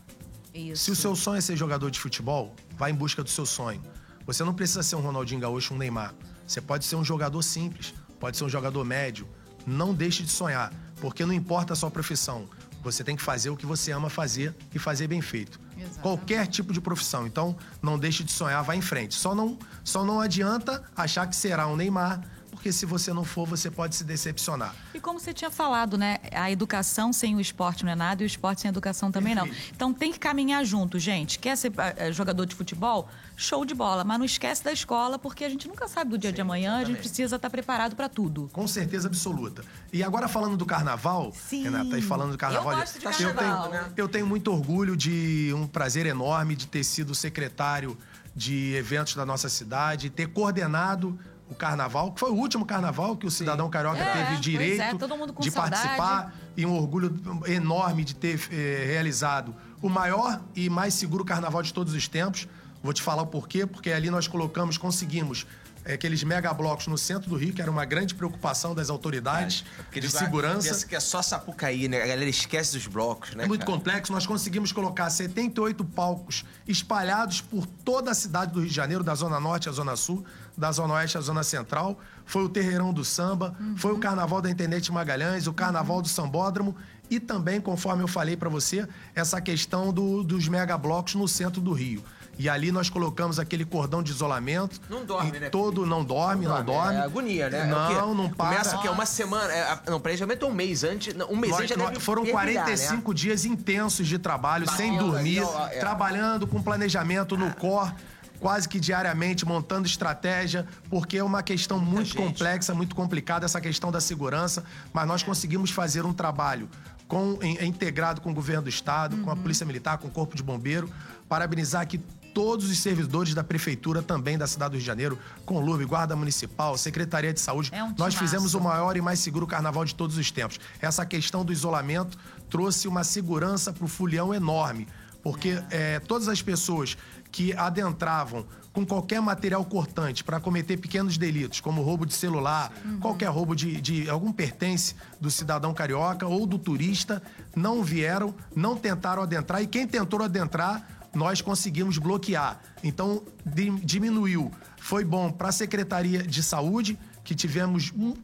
C: Isso.
B: Se o seu sonho é ser jogador de futebol, vá em busca do seu sonho. Você não precisa ser um Ronaldinho Gaúcho, um Neymar. Você pode ser um jogador simples, pode ser um jogador médio. Não deixe de sonhar, porque não importa a sua profissão. Você tem que fazer o que você ama fazer e fazer bem feito.
C: Exatamente.
B: Qualquer tipo de profissão. Então, não deixe de sonhar, vá em frente. Só não, só não adianta achar que será um Neymar, porque se você não for, você pode se decepcionar.
C: E como você tinha falado, né? A educação sem o esporte não é nada e o esporte sem a educação também não.
B: Perfeito.
C: Então tem que caminhar junto, gente. Quer ser eh, jogador de futebol? Show de bola. Mas não esquece da escola, porque a gente nunca sabe do dia de amanhã, a gente
B: exatamente.
C: precisa estar preparado para tudo.
B: Com certeza absoluta. E agora falando do carnaval,
C: Sim.
B: Renata, e falando do carnaval.
C: Eu gosto de
B: eu
C: carnaval.
B: tenho, eu tenho muito orgulho de um prazer enorme de ter sido secretário de eventos da nossa cidade, ter coordenado o carnaval, que foi o último carnaval que o cidadão carioca
C: É,
B: teve
C: pois
B: direito
C: é,
B: de
C: saudade.
B: participar e um orgulho enorme de ter eh, realizado o maior e mais seguro carnaval de todos os tempos. Vou te falar o porquê, porque ali nós colocamos, conseguimos eh, aqueles mega blocos no centro do Rio, que era uma grande preocupação das autoridades
A: Porque
B: de segurança.
A: Que é só Sapucaí, né? A galera esquece dos blocos, né?
B: É muito
A: cara?
B: complexo. Nós conseguimos colocar 78 palcos espalhados por toda a cidade do Rio de Janeiro, da Zona Norte à Zona Sul, da Zona Oeste à Zona Central. Foi o Terreirão do Samba, foi o Carnaval da Intendente Magalhães, o Carnaval do Sambódromo e também, conforme eu falei pra você, essa questão do- dos megablocos no centro do Rio. E ali nós colocamos aquele cordão de isolamento.
A: Não dorme,
B: e
A: né,
B: Todo não dorme, não dorme.
A: É agonia, né? É?
B: Não, não para.
A: Começa o quê? Uma semana. é, não, planejamento é um mês antes. não, Um mês
B: Nós-
A: antes
B: nós- foram
A: fervilhar,
B: 45 dias intensos de trabalho, sem
A: Batendo
B: dormir,
A: é.
B: trabalhando com planejamento no core, quase que diariamente, montando estratégia, porque é uma questão muito
A: gente.
B: complexa, muito complicada essa questão da segurança, mas nós conseguimos fazer um trabalho com, em- integrado com o governo do estado, com a
C: Uhum.
B: Polícia Militar, com o Corpo de Bombeiro, parabenizar aqui todos os servidores da prefeitura também da cidade do Rio de Janeiro, com o LUB, Guarda Municipal, Secretaria de Saúde.
C: É um
B: Nós fizemos o maior e mais seguro carnaval de todos os tempos. Essa questão do isolamento trouxe uma segurança para o fulião enorme, porque eh, todas as pessoas que adentravam com qualquer material cortante para cometer pequenos delitos, como roubo de celular, qualquer roubo de, de algum pertence do cidadão carioca ou do turista, não vieram, não tentaram adentrar e quem tentou adentrar nós conseguimos bloquear. Então, di- diminuiu. Foi bom para a Secretaria de Saúde, que tivemos um,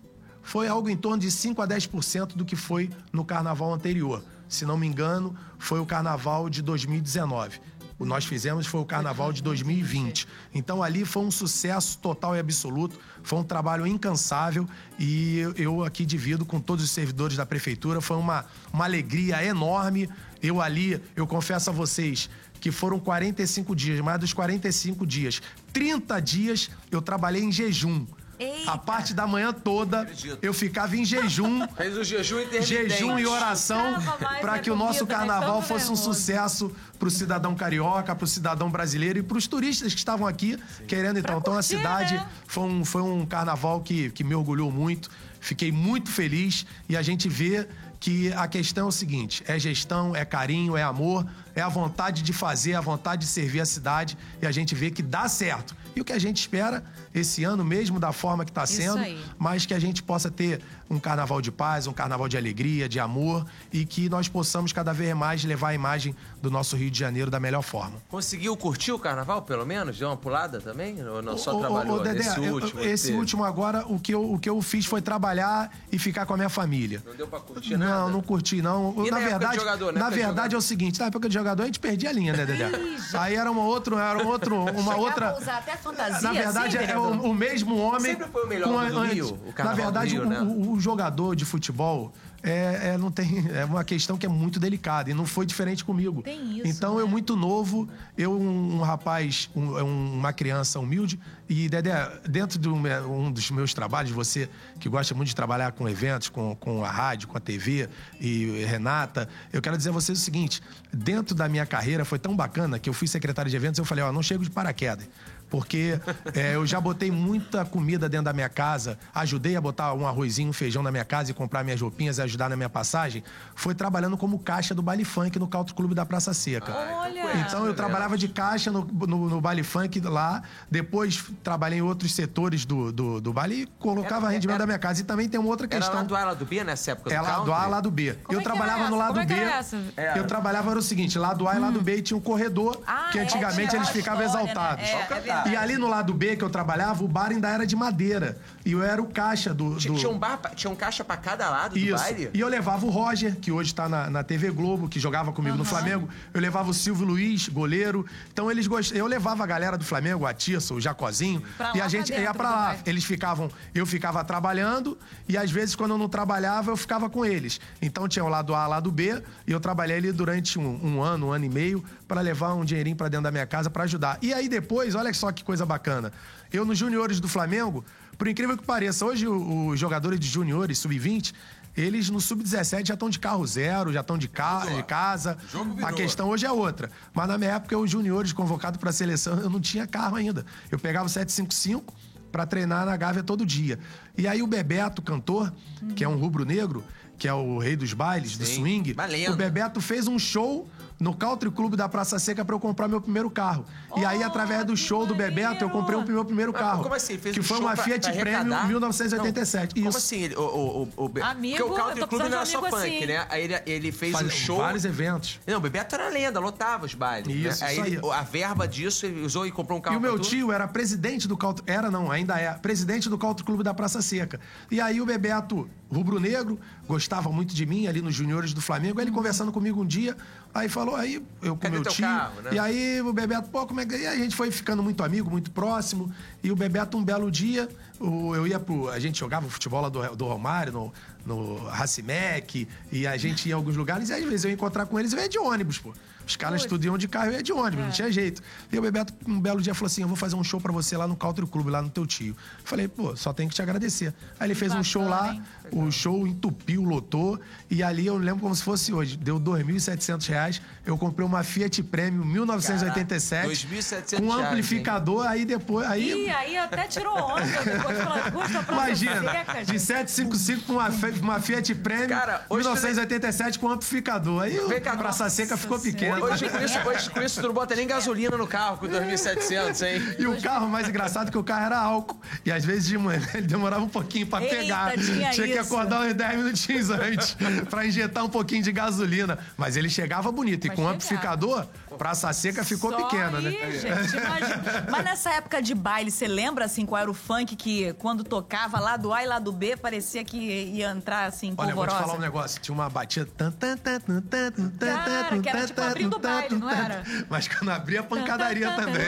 B: foi algo em torno de 5 a 10% do que foi no carnaval anterior. Se não me engano, foi o carnaval de 2019. O nós fizemos foi o carnaval de 2020. Então ali foi um sucesso total e absoluto, foi um trabalho incansável e eu aqui divido com todos os servidores da prefeitura, foi uma, uma alegria enorme. Eu ali, eu confesso a vocês que foram 45 dias, mais dos 45 dias, 30 dias eu trabalhei em jejum.
C: Eita!
B: A parte da manhã toda eu ficava em jejum
A: Fez o jejum intermitente.
B: jejum e oração para que o nosso
C: né?
B: carnaval fosse um sucesso para o cidadão carioca, para o cidadão brasileiro e para os turistas que estavam aqui querendo então. Então a cidade
C: né?
B: foi, um, foi um carnaval que, que me orgulhou muito. Fiquei muito feliz e a gente vê que a questão é o seguinte: é gestão, é carinho, é amor, é a vontade de fazer, a vontade de servir a cidade e a gente vê que dá certo. E o que a gente espera esse ano, mesmo da forma que está sendo,
C: aí.
B: mas que a gente possa ter um carnaval de paz, um carnaval de alegria, de amor e que nós possamos cada vez mais levar a imagem do nosso Rio de Janeiro da melhor forma.
A: Conseguiu curtir o carnaval, pelo menos? Deu uma pulada também? Ou não, só
B: Ô,
A: trabalhou
B: ô, Dedé,
A: nesse
B: eu-
A: último?
B: esse último agora, o que, eu, o que eu fiz foi trabalhar e ficar com a minha família.
A: Não deu pra curtir nada?
B: Não, não curti, não.
A: E
B: na
A: na época de
B: verdade,
A: jogador, na
B: na
A: época de
B: verdade
A: jogador?
B: é o seguinte, na época de jogador a gente perdia a linha, né, Dedé? Aí era uma outro, era um outro, uma
C: Chegava
B: outra.
C: a usar até fantasia,
B: Na verdade,
C: assim,
B: é o, o mesmo homem.
A: Sempre foi o melhor
B: com
A: do Rio,
B: antes-
A: o
B: Na verdade,
A: Rio, né?
B: o- o jogador de futebol é, é, não tem, é uma questão que é muito delicada e não foi diferente comigo.
C: Tem isso,
B: Então, eu
C: né?
B: muito novo, eu um, um rapaz, um- um- uma criança humilde e Dedé, dentro de um, um dos meus trabalhos, você que gosta muito de trabalhar com eventos, com, com a rádio, com a TV e Renata, eu quero dizer a vocês o seguinte: dentro da minha carreira foi tão bacana que eu fui secretário de eventos, eu falei, ó, não chego de paraquedas. Porque é, eu já botei muita comida dentro da minha casa, ajudei a botar um arrozinho, um feijão na minha casa e comprar minhas roupinhas e ajudar na minha passagem. Foi trabalhando como caixa do baile funk no Country Clube da Praça Seca.
C: Olha!
B: Então eu trabalhava de caixa no, no, no baile funk lá, depois trabalhei em outros setores do, do, do baile e colocava
A: Era-
B: rendimento
A: era-
B: da minha casa. E também tem uma outra
A: Era
B: questão.
A: lá do A, lá do B nessa época
B: É
A: do
B: lado A, lado B.
C: Como
B: eu
C: é
B: trabalhava
C: era
B: no lado
C: Como é que
B: B.
C: era essa?
A: É.
B: Eu trabalhava era o seguinte, lado A e lado B tinha um corredor
C: Ah,
B: que
C: é,
B: antigamente
C: tinha
B: eles ficavam
C: história, né?
B: exaltados.
C: É, é.
B: E ali no lado B que eu trabalhava, o bar ainda era de madeira. E eu era o caixa do.
A: Tinha,
B: do...
A: tinha um bar, tinha um caixa pra cada lado do
B: Isso.
A: baile?
B: E eu levava o Roger, que hoje tá na, na TV Globo, que jogava comigo no Flamengo. Eu levava o Silvio Luiz, goleiro. Então eles gost... eu levava a galera do Flamengo, a Tirso, o Jacozinho.
C: Pra
B: e
C: lá
B: a gente
C: pra
B: ia pra
C: do
B: lá. Eles ficavam. Eu ficava trabalhando e às vezes, quando eu não trabalhava, eu ficava com eles. Então tinha o lado A, lado B, e eu trabalhei ali durante um, um ano, um ano e meio, pra levar um dinheirinho pra dentro da minha casa pra ajudar. E aí depois, olha só que coisa bacana. Eu, nos juniores do Flamengo, por incrível que pareça, hoje os jogadores de juniores, sub-20, eles no sub-17 já estão de carro zero, já estão de, ca de casa. A questão hoje é outra. Mas na minha época, os juniores convocados pra seleção, eu não tinha carro ainda. Eu pegava o 755 pra treinar na Gávea todo dia. E aí o Bebeto, cantor, que é um rubro-negro, que é o rei dos bailes, do
A: Sim,
B: swing,
A: uma lenda.
B: o Bebeto fez um show no Country Clube da Praça Seca pra eu comprar meu primeiro carro. e aí, através do show do Bebeto, eu comprei o meu primeiro
A: Mas
B: carro.
A: como assim? Fez
B: que
A: um
B: foi uma
A: pra-
B: Fiat
A: pra
B: Premium
A: arrecadar?
B: 1987.
A: Como
B: Isso.
A: assim? Ele- O, o, o,
C: Amigo,
A: Porque o Country
C: tô
A: Club não era
C: de
A: só funk,
C: assim.
A: né? Aí ele, ele fez
B: Faz
A: um show...
B: vários eventos.
A: Não, o Bebeto era lenda, lotava os bailes. né?
B: Isso,
A: aí,
B: isso
A: ele-
B: aí.
A: a verba disso ele usou e comprou um carro
B: E o meu tio era presidente do Country... Era não, ainda é. Presidente do Country Clube da Praça Seca. E aí o Bebeto, rubro-negro, gostava muito de mim ali nos juniores do Flamengo. Aí ele conversando comigo um dia, aí falou, aí eu com
A: Cadê
B: meu
A: teu
B: tio.
A: carro, né?
B: E aí o Bebeto, pô, como é que... E a gente foi ficando muito amigo, muito próximo. E o Bebeto, um belo dia, eu ia pro... A gente jogava futebol lá do, do Romário, no, no Racimec, e a gente ia em alguns lugares, e às vezes eu ia encontrar com eles, eu ia de ônibus, pô. Os caras
C: Putz.
B: tudo iam de carro, eu ia de ônibus,
C: É.
B: não tinha jeito. E o Bebeto, um belo dia, falou assim: Eu vou fazer um show pra você lá no Country Club, lá no teu tio. Falei, pô, só tenho que te agradecer. Aí ele fez um show
C: bacana,
B: lá,
C: hein?
B: O show entupiu, lotou. E ali eu lembro como se fosse hoje. Deu 2.700 reais. Eu comprei uma Fiat Premium 1987.
A: Caraca, 2.700
B: Com um
A: reais,
B: amplificador, aí depois. Aí,
C: Ih, aí até tirou onda. Depois falou, custa pra
B: Imagina,
C: seca,
B: de
C: gente.
B: 755 com uma, uma Fiat Premium
A: Cara, hoje
B: 1987 com amplificador. Aí o
A: Vem cá,
B: Praça
C: nossa
B: Seca ficou pequeno.
A: Hoje com, isso, hoje com isso tu não bota nem gasolina no carro com 2.700, hein?
B: E o carro mais engraçado é que o carro era álcool. E às vezes de manhã ele demorava um pouquinho pra
C: Eita,
B: pegar.
C: tinha
B: que
C: isso.
B: acordar uns 10 minutinhos antes pra injetar um pouquinho de gasolina. Mas ele chegava bonito. E
C: Mas
B: com o
C: chegava.
B: amplificador, Praça Seca ficou
C: Só
B: pequena,
C: aí,
B: né?
C: gente, imagina. Mas nessa época de baile, você lembra assim qual era o funk que quando tocava lá do A e lá do B parecia que ia entrar assim
B: Olha, eu vou te
C: polvorosa?
B: falar um negócio. Tinha uma batida. tan, tan, tan, tan, tan, tan, tan,
C: Cara, que era
B: tan,
C: tipo
B: tan,
C: abrindo o
B: tan,
C: baile,
B: tan,
C: não
B: tan.
C: era?
B: Mas quando abria, pancadaria também.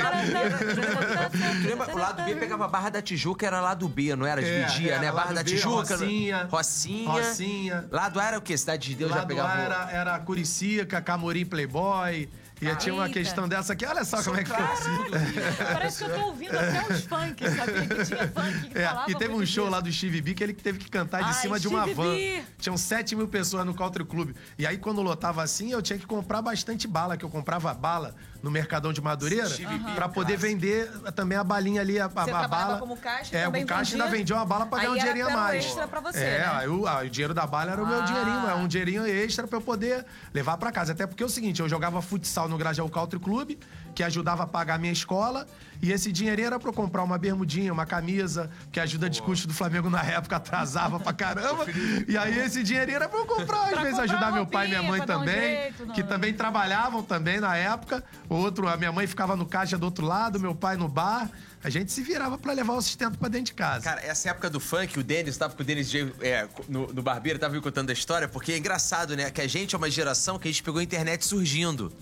A: Lembra? O lado B pegava a Barra da Tijuca, era lá do B, não era?
B: É,
A: Dividia,
B: é,
A: né? Barra da
B: B,
A: Tijuca.
B: Rocinha.
A: Rocinha.
B: Rocinha.
A: Lado A era o quê? Cidade de Deus já
B: Lá do
A: pegava.
B: ar era, era Curicica, Camorim Playboy. E tinha uma
C: Eita.
B: questão dessa aqui. Olha só como é que foi.
C: Parece que eu tô ouvindo até os funk, sabia que tinha funk que
B: É, e teve um show
C: disso.
B: lá do Steve B que ele teve que cantar de
C: Ai,
B: cima de uma
C: Steve
B: van.
C: B.
B: Tinham 7 mil pessoas no Country Club. E aí, quando lotava assim, eu tinha que comprar bastante bala, que eu comprava bala no Mercadão de Madureira,
A: B,
B: pra poder vender também a balinha ali, a, a,
C: Você
B: a bala.
C: como caixa
B: É, com caixa
C: vendia?
B: ainda vendia uma bala pra ganhar um dinheirinho a mais.
C: extra pra você,
B: é,
C: né?
B: aí o, ah, o dinheiro da bala era o meu
C: Ah.
B: dinheirinho, é um dinheirinho extra pra eu poder levar pra casa. Até porque é o seguinte, eu jogava futsal no Grajaú Country Club, que ajudava a pagar a minha escola, e esse dinheirinho era pra eu comprar uma bermudinha, uma camisa, que a ajuda de custo do Flamengo na época atrasava pra caramba. E aí esse dinheirinho era pra eu comprar, às
C: Pra
B: vezes
C: comprar
B: ajudar meu pai e minha mãe
C: dar um
B: também,
C: jeito,
B: que também trabalhavam também na época. O outro, a minha mãe ficava no caixa do outro lado, meu pai no bar. A gente se virava pra levar o sustento pra dentro de casa.
A: Cara, essa época do funk, o Denis, tava com o Denis J, é, no, no Barbeiro, tava me contando a história, porque é engraçado, né? Que a gente é uma geração que a gente pegou a internet surgindo.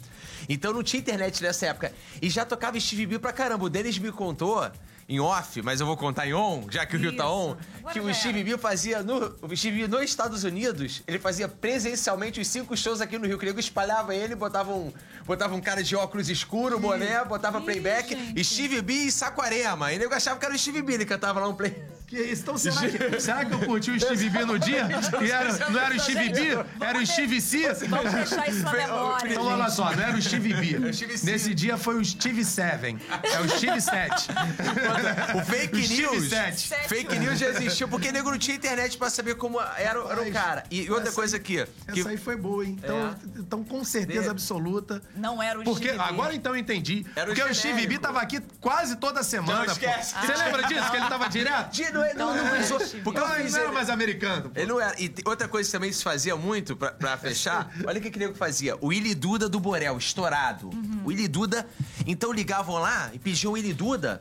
A: Então não tinha internet nessa época. E já tocava Steve B pra caramba. O Denis me contou em off, mas eu vou contar em on, já que o Rio tá
C: Isso.
A: on,
C: Agora
A: que o. Steve B fazia no, o Steve nos Estados Unidos, ele fazia presencialmente os cinco shows aqui no Rio. Que espalhava ele, botava um, botava um cara de óculos escuro, boné, botava
C: Ih,
A: playback,
C: gente.
A: e Steve B e Saquarema. E nego achava que era o Steve B, ele cantava lá um play.
B: Que isso? Então será que, será que eu curti o Steve B no dia? E era, não era o Steve B? Era o Steve C?
C: Vamos deixar isso na memória.
B: Então olha só, não era o Steve B.
A: C.
B: Nesse dia foi o Steve Seven. É o Steve 7.
A: O fake
B: O
A: news.
B: Sete.
A: Fake news já existiu, porque nego não tinha internet pra saber como era, era o cara. E, outra
B: essa
A: coisa aqui. Que,
B: Essa aí foi boa, hein? Então,
A: É.
B: então com certeza absoluta.
C: Não era o
B: Porque
C: Steve B.
B: agora então eu entendi.
A: Era o
B: porque o Steve B tava aqui quase toda semana.
A: Não esquece.
B: Você lembra disso? Que ele tava direto?
A: De- não, não, não. Porque eu
B: Não, ele não era mais americano. pô.
A: Ele não era. E outra coisa que também se fazia muito, pra, pra fechar, olha o que que nego fazia. O Willy Duda do Borel, estourado. O Willy Duda. Então ligavam lá e pediam o Willy Duda.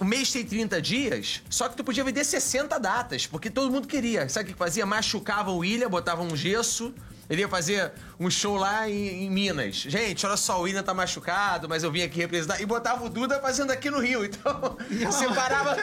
A: O mês tem 30 dias, só que tu podia vender 60 datas, porque todo mundo queria. Sabe o que fazia? Machucava o William, botava um gesso. Ele ia fazer um show lá em, em Minas. Gente, olha só, o William tá machucado, mas eu vim aqui representar. E botava o Duda fazendo aqui no Rio. Então, separava,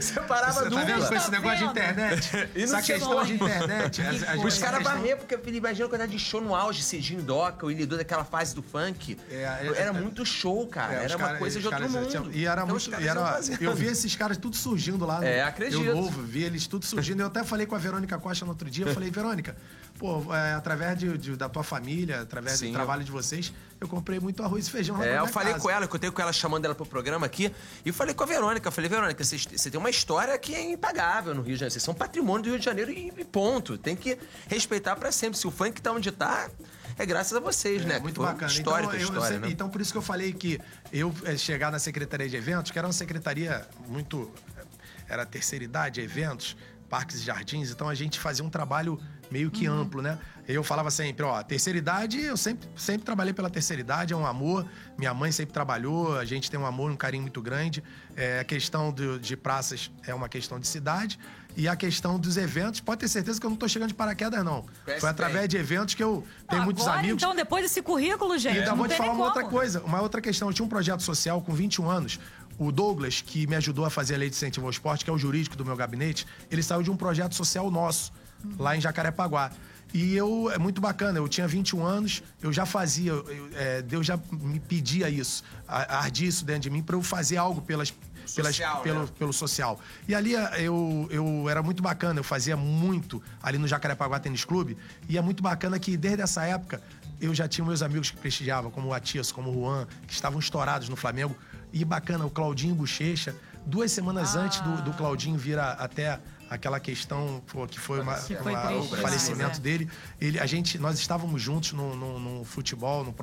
A: separava
B: Você tá
A: dupla.
B: vendo com esse
C: Tá
B: negócio de internet?
A: E
B: Essa questão de internet. as- as-
A: Os
B: as
A: caras varrer, porque imagina a quantidade de show no auge, Cidinho Doca, o Illidu daquela fase do funk.
B: É, é,
A: era
B: é,
A: muito show, cara.
B: É,
A: era uma
B: cara-
A: coisa de outro
B: caras
A: mundo.
B: tinham- E era
A: Então,
B: muito. e era- eu vi esses caras tudo surgindo lá. No,
A: É, acredito.
B: Eu novo, vi eles tudo surgindo. Eu até falei com a Verônica Costa no outro dia. Eu falei, Verônica, pô, é, através de, de- da tua família, através
A: Sim.
B: do trabalho de vocês, eu comprei muito arroz e feijão lá
A: É, eu falei
B: casa.
A: com ela, eu contei com ela chamando ela pro programa aqui. E eu falei com a Verônica. Eu falei, Verônica, você, tem uma história que é impagável no Rio de Janeiro. Vocês são patrimônio do Rio de Janeiro e, e ponto. Tem que respeitar pra sempre. Se o funk tá onde tá, é graças a vocês, né?
B: É, muito
A: Foi
B: bacana.
A: Histórica,
B: então, eu- eu
A: história,
B: sempre-
A: né?
B: então, por isso que eu falei que eu eh, chegar na Secretaria de Eventos, que era uma secretaria muito. Era a terceira idade, eventos, parques e jardins, então a gente fazia um trabalho meio que amplo, né? Eu falava sempre, ó, terceira idade, eu sempre, sempre trabalhei pela terceira idade, é um amor. Minha mãe sempre trabalhou, a gente tem um amor, um carinho muito grande. É, a questão do- de praças é uma questão de cidade. E a questão dos eventos, pode ter certeza que eu não tô chegando de paraquedas, não.
A: Conhece
B: Foi através
A: bem.
B: de eventos que eu tenho muitos
C: Agora,
B: amigos.
C: então, depois desse currículo, gente,
B: E ainda vou te falar uma outra coisa, uma outra questão. Eu tinha um projeto social com 21 anos. O Douglas, que me ajudou a fazer a lei de incentivo ao esporte, que é o jurídico do meu gabinete, ele saiu de um projeto social nosso, lá em Jacarepaguá. E eu, é muito bacana, eu tinha 21 anos, eu já fazia, eu- é, Deus já me pedia isso, ardia isso dentro de mim para eu fazer algo pelas, pelas,
A: Social,
B: pelo,
A: né?
B: pelo social. E ali eh, eu, eu era muito bacana, eu fazia muito ali no Jacarepaguá Tênis Clube, e é muito bacana que desde essa época eu já tinha meus amigos que prestigiavam, como o Atias, como o Juan, que estavam estourados no Flamengo. E bacana, o Claudinho Bochecha. Duas semanas antes do, do Claudinho vir a- até aquela questão pô, que foi, uma,
C: Que foi
B: uma-
C: triste
B: o falecimento
C: demais, é.
B: dele. Ele, a gente, nós estávamos juntos no, no- no futebol, no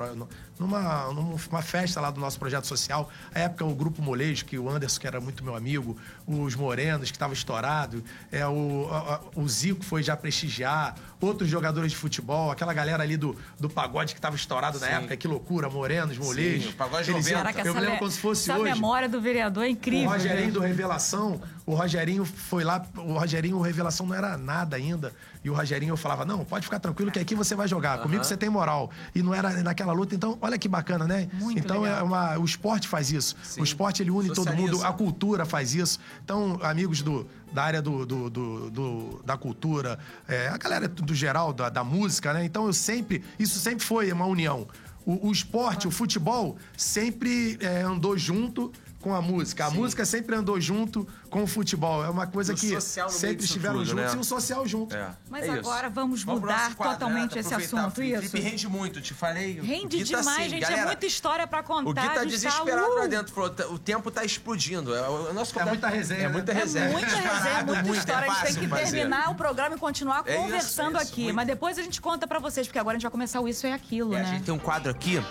B: numa, numa festa lá do nosso projeto social. A época, o Grupo Molejo, que o Anderson, que era muito meu amigo, os Morenos, que estava estourado, é, o, a- a- o Zico foi já prestigiar, outros jogadores de futebol, aquela galera ali do, do pagode que estava estourado na
A: Sim.
B: época, que loucura, Morenos, Molejos.
A: o pagode
B: Eles iam-
A: 90.
C: Caraca,
B: eu me lembro como se fosse
C: essa
B: hoje.
C: memória do vereador é incrível.
B: O Rogerinho
C: né?
B: do Revelação, o Rogerinho foi lá, o Rogerinho, o Revelação não era nada ainda. E o Rogerinho eu falava: não, pode ficar tranquilo que aqui você vai jogar. Comigo você tem moral. E não era naquela luta. Então, olha que bacana, né?
C: Muito
B: então
C: legal.
B: é uma. O esporte faz isso. O esporte ele une todo
A: Socializa.
B: mundo, a cultura faz isso. Então, amigos do, da área do, do- do- do- da cultura, é, a galera do geral, da, da música, né? Então eu sempre. Isso sempre foi uma união. O, o esporte, o futebol, sempre é, andou junto com a música. A música sempre andou junto com o futebol. É uma coisa
A: O
B: que
A: social no meio
B: sempre estiveram
A: tudo,
B: juntos
A: né?
B: e o social junto.
A: É.
C: Mas
A: É isso.
C: agora vamos mudar
A: quadro,
C: totalmente
A: né?
C: esse assunto,
A: Felipe
C: isso.
A: rende muito, te falei. O
C: Rende
A: Gui tá
C: demais,
A: assim,
C: gente.
A: galera,
C: é muita história pra contar.
A: O Gui tá
C: gente
A: desesperado
C: uh!
A: lá dentro. Falou, "Tá- o tempo tá explodindo. É, o nosso
B: É muita resenha,
A: É
B: né?
A: muita
B: É
A: resenha.
C: Muita resenha, muita
A: Muito,
C: história.
A: é
C: a gente tem que terminar o programa e continuar
A: É
C: conversando
A: é
C: aqui. Mas depois a gente conta pra vocês, porque agora a gente vai começar o Isso é Aquilo,
A: E a
C: né?
A: gente tem um quadro aqui,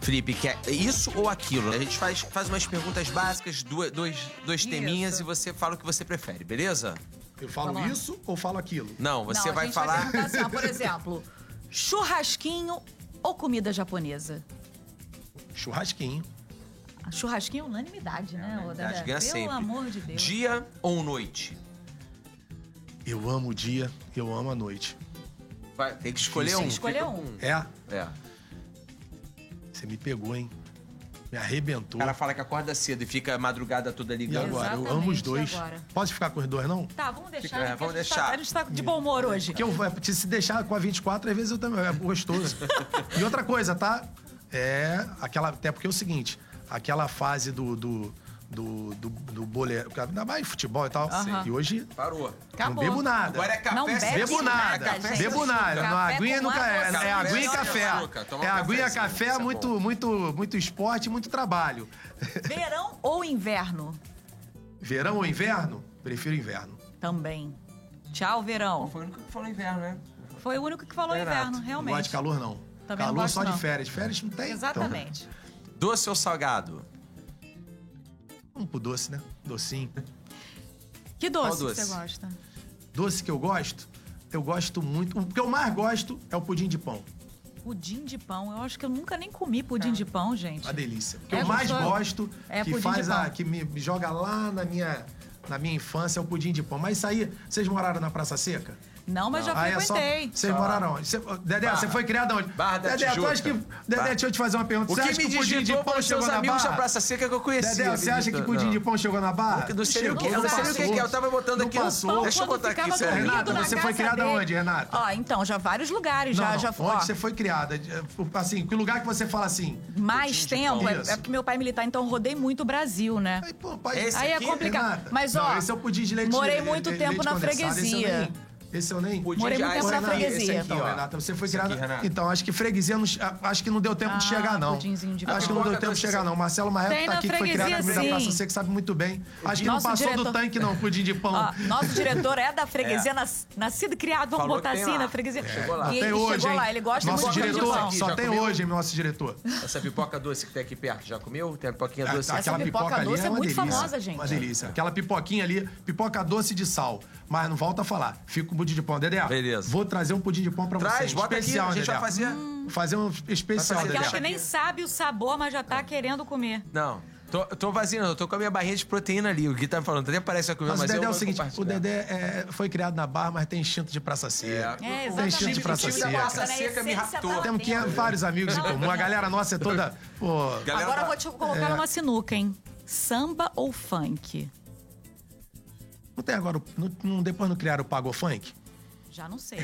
A: Felipe, que é isso ou aquilo. A gente faz, faz umas perguntas básicas, duas, dois, dois teminhas
C: Isso.
A: e você fala o que você prefere, beleza?
B: Eu falo
C: Vamos lá.
B: isso ou falo aquilo?
A: Não, você
C: Não, a
A: vai
C: gente
A: falar.
C: Vai assim, ó, por exemplo, churrasquinho ou comida japonesa?
B: Churrasquinho.
C: Churrasquinho é unanimidade, né?
A: que ganha
C: Pelo
A: sempre.
C: amor de Deus.
A: Dia ou noite?
B: Eu amo o dia, eu amo a noite.
A: Vai, tem que escolher
C: Tem
A: um.
C: que escolher um.
B: É?
A: É.
B: Você me pegou, hein? Me arrebentou.
A: O cara fala que acorda cedo e fica a madrugada toda
B: E
A: ligando.
B: agora? Eu amo os
C: e
B: dois.
C: agora?
B: Pode ficar com os dois, não?
C: Tá, vamos deixar.
A: Fica- é, vamos
C: a gente
A: deixar.
C: Tá, a gente tá de bom humor hoje.
B: Porque eu, é, se deixar com a 24, às vezes eu também. É gostoso. e outra coisa, tá? É aquela. Até porque é o seguinte: aquela fase do, do, do, do, do boleiro. Ainda mais futebol e tal.
C: Aham.
B: E hoje
A: Parou.
C: Acabou.
B: não bebo nada.
A: Agora é café
C: Não
A: sem
C: bebe
B: Bebo nada,
C: nada, gente.
B: bebo nada. Não,
C: Café
B: aguinha
C: com
B: nunca é.
C: água,
B: É aguinha e café. É aguinha,
A: cafezinho,
B: café,
A: é
B: muito, muito, muito esporte, muito trabalho.
C: Verão ou inverno?
B: Verão ou inverno? Prefiro inverno.
C: Também. Tchau, verão.
A: Foi o único que falou inverno, né?
C: Foi o único que falou
A: Renato,
C: inverno,
B: Não
C: realmente.
B: gosto de calor, não.
C: Também não
B: calor
C: gosto,
B: só de
C: não.
B: férias. Férias não tem?
C: Exatamente.
A: Doce ou salgado?
B: Vamos pro doce, né? Docinho.
C: Que doce,
A: Qual doce?
C: que você gosta?
B: Doce que eu gosto? Eu gosto muito. O que eu mais gosto é o pudim de pão.
C: Pudim de pão. Eu acho que eu nunca nem comi pudim de pão, gente.
B: Uma delícia. O que
C: É
B: eu mais
C: gostoso.
B: gosto,
C: É
B: que
C: pudim
B: faz
C: de
B: a.
C: pão.
B: que me joga lá na minha, na minha infância, é o pudim de pão. Mas isso aí, vocês moraram na Praça Seca?
C: Não, mas já
B: Aí é
C: frequentei.
B: Vocês moraram onde? Dedé,
A: Barra.
B: você foi criado onde?
A: Barra da
B: Dedé, tu
A: Tijuca.
B: acha que. Dedé,
A: Barra.
B: deixa eu te fazer uma pergunta.
A: O
B: você
A: que
B: acha
A: me
B: que o pudim de
A: digitou
B: pão chegou
A: seus
B: na
A: amigos da
B: barra?
A: Praça Seca que eu conhecia.
B: Dedé, você acha que o pudim
A: Não.
B: de pão chegou na barra?
A: Não sei o que, eu
C: Não
A: não sei o que é. Eu tava botando
B: Não
A: aqui.
B: passou.
A: Deixa eu botar aqui,
C: dormindo
B: Renata,
C: na
B: você foi criada onde, Renata?
C: Ó, então, já vários lugares.
B: Não,
C: já,
B: não.
C: já
B: Onde você foi criada? Assim, que lugar que você fala assim?
C: Mais tempo. É, é porque meu pai é militar, então rodei muito o Brasil, né?
B: Aí, pô, pai,
A: Esse
C: Aí é complicado.
B: Renata,
C: Mas,
B: não,
C: ó,
B: esse é o pudim de leite
C: morei muito tempo na freguesia.
B: Esse eu nem...
A: Pudim
C: Morei
A: de
C: muito
A: ah,
C: tempo na
A: aqui,
C: freguesia.
B: Então. Renata, você foi criada.
A: aqui,
B: então, acho que freguesia não, acho que não deu tempo de
C: Ah,
B: chegar, não.
C: de
B: acho que não deu tempo de chegar, não. Marcelo Marreco tá
C: na
B: aqui, que foi criado da
C: sim.
B: Praça Seca, sabe muito bem. Acho que
C: Nosso
B: não passou
C: diretor-
B: do tanque, não, pudim de pão.
C: Ó, nosso diretor é da freguesia, nas- nascido e criado, vamos
A: Falou
C: botar
A: que
C: assim,
A: lá.
C: na freguesia.
A: Chegou lá.
C: E ele
B: tem hoje,
C: chegou
B: hein?
C: lá, ele gosta
B: Nosso
C: muito de
B: diretor,
C: pão.
B: só tem hoje, nosso diretor.
A: Essa pipoca doce que tem aqui perto, já comeu? Tem a pipoquinha
B: Ah,
A: doce.
B: Aquela
C: pipoca doce
B: é,
C: é muito famosa, gente.
B: Uma delícia. Aquela pipoquinha ali, pipoca doce de sal. Mas não volta a falar. Fica com pudim de pão. Dedé,
A: Beleza.
B: vou trazer um pudim de pão pra
A: Traz,
B: vocês.
A: bota aqui,
B: especial,
A: a gente
B: Dedé.
A: vai fazer.
B: Fazer um especial, Dedé.
C: Aquela que nem sabe o sabor, mas já tá querendo comer.
A: Não, tô, tô vazio. Eu tô com a minha barrinha de proteína ali. O Gui tá me falando, até parece que vai comer,
B: Mas o
A: mas,
B: Dedé
A: eu
B: é o seguinte, o. Dedé é, foi criado na Barra, mas tem instinto de praça seca.
A: É.
C: É,
A: O
B: Tem instinto
C: exatamente.
B: de praça seca.
A: Praça Seca me raptou.
C: tá
B: Temos que
C: dentro.
B: vários amigos em comum. A galera nossa é toda. Pô,
A: Galera
C: Agora eu vou te colocar numa sinuca, hein? Samba ou funk?
B: Não tem agora. não- depois não criaram o Pago Funk?
C: Já não sei.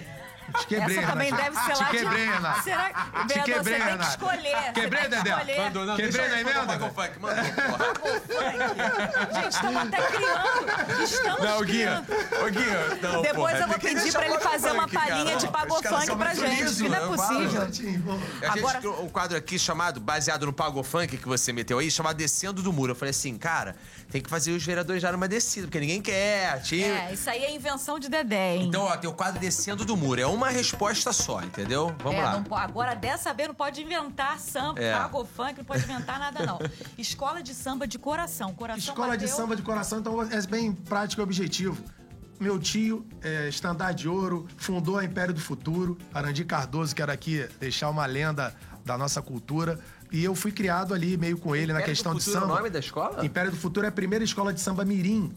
B: Te quebrei,
C: Essa também deve ser
B: Te
C: lá de...
B: quebrei, Renato.
C: Será que...
B: Te quebrei,
C: você tem que escolher.
B: Quebrei, Dedé?
A: Mandou,
B: Quebrei na
A: o
B: emenda,
A: Pago Funk. Mandou.
C: Gente, estamos até criando. Estamos
A: Não,
C: criando.
A: Guia. Ô, Guia. Não,
C: Depois
A: porra.
C: eu vou pedir pra ele fazer uma palhinha de pagou funk pra gente, que não é
A: falo.
C: possível.
A: A gente
C: Agora-
A: criou um quadro aqui chamado, baseado no Pago Funk que você meteu aí, chamado Descendo do Muro. Eu falei assim, cara, tem que fazer os vereadores já numa descida, porque ninguém quer. Time.
C: É, isso aí é invenção de Dedé, hein?
A: Então, ó, tem o quadro Descendo do Muro. É uma resposta só, entendeu? Vamos
C: É,
A: lá.
C: não agora, dessa vez, não pode inventar samba,
A: É.
C: pago funk, não pode inventar nada, não. Escola de samba de coração. coração
B: Escola de
C: bateu-
B: samba de coração, então é bem prático e objetivo. Meu tio, é, estandarte de ouro, fundou a Império do Futuro, Arandi Cardoso, que era aqui deixar uma lenda da nossa cultura. E eu fui criado ali meio com ele na
A: Império do
B: questão de
A: Futuro é o
B: samba.
A: nome da escola?
B: Império do Futuro é a primeira escola de samba mirim.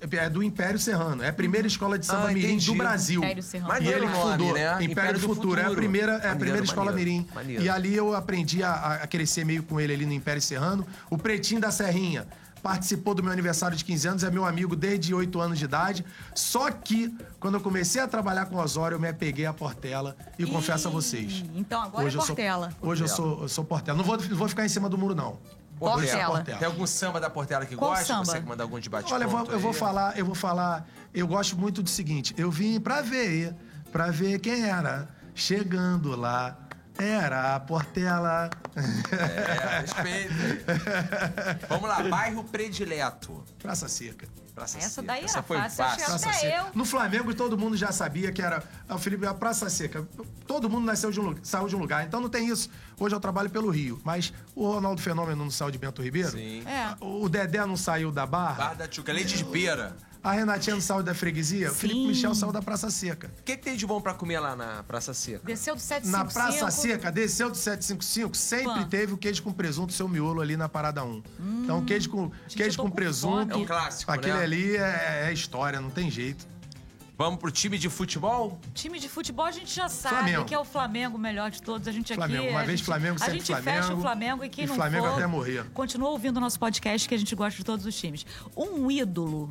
B: É do Império Serrano. É a primeira escola de samba
A: Ah,
B: mirim
A: entendi.
B: do Brasil.
C: Império Serrano.
B: E
A: Maneiro
B: ele fundou
A: né?
B: Império, do Futuro. É a primeira, é a primeira escola
A: maneiro,
B: mirim.
A: maneiro.
B: E ali eu aprendi a, a crescer meio com ele ali no Império Serrano. O Pretinho da Serrinha participou do meu aniversário de 15 anos, é meu amigo desde 8 anos de idade. Só que, quando eu comecei a trabalhar com o Osório, eu me apeguei à Portela e confesso a vocês.
C: Então agora é
B: eu sou-
C: Portela.
B: hoje eu sou, eu sou Portela. Não vou, não vou ficar em cima do muro, não. Sou
C: Portela.
A: Tem algum samba da Portela que
C: Qual
A: gosta?
C: samba?
A: Você que manda algum debate
B: Olha, eu vou, eu vou falar, eu vou falar. Eu gosto muito do seguinte: eu vim pra ver, pra ver quem era. Chegando lá, era a Portela.
A: É, respeito. Vamos lá, bairro predileto.
B: Praça Seca.
A: Praça
C: Essa
A: Seca.
C: daí
A: Essa
C: era
A: foi
C: fácil,
A: fácil.
B: Praça Seca.
C: eu.
B: No Flamengo, todo mundo já sabia que era. Ah, O Felipe, a Praça Seca. Todo mundo nasceu de um, lu- saiu de um lugar. Então não tem isso. Hoje eu trabalho pelo Rio. Mas o Ronaldo Fenômeno não saiu de Bento Ribeiro.
A: Sim.
C: É.
B: O Dedé não saiu da Barra.
A: Barra da Tchuca, leite de pera.
B: A Renatinha não saiu da freguesia. O Felipe
C: Sim.
B: Michel saiu da Praça Seca.
A: O que, que tem de bom pra comer lá na Praça Seca?
C: Desceu do
B: Na
C: 755.
B: Praça Seca, desceu do 755, sempre
C: Pã.
B: teve o queijo com presunto, seu miolo ali na parada 1. então, queijo com, queijo
C: eu tô
B: com
C: com
B: presunto.
C: fome.
A: É um clássico,
B: Aquele
A: né?
B: ali é, é história, não tem jeito.
A: Vamos pro time de futebol?
C: Time de futebol a gente já sabe
B: Flamengo.
C: que é o Flamengo melhor de todos. A gente
B: Flamengo.
C: aqui.
B: Uma
C: a
B: vez
C: gente,
B: Flamengo,
C: A
B: sempre
C: gente
B: Flamengo.
C: fecha o Flamengo e quem
B: E
C: não
B: Flamengo
C: for,
B: até morrer.
C: Continua ouvindo o nosso podcast que a gente gosta de todos os times. Um ídolo.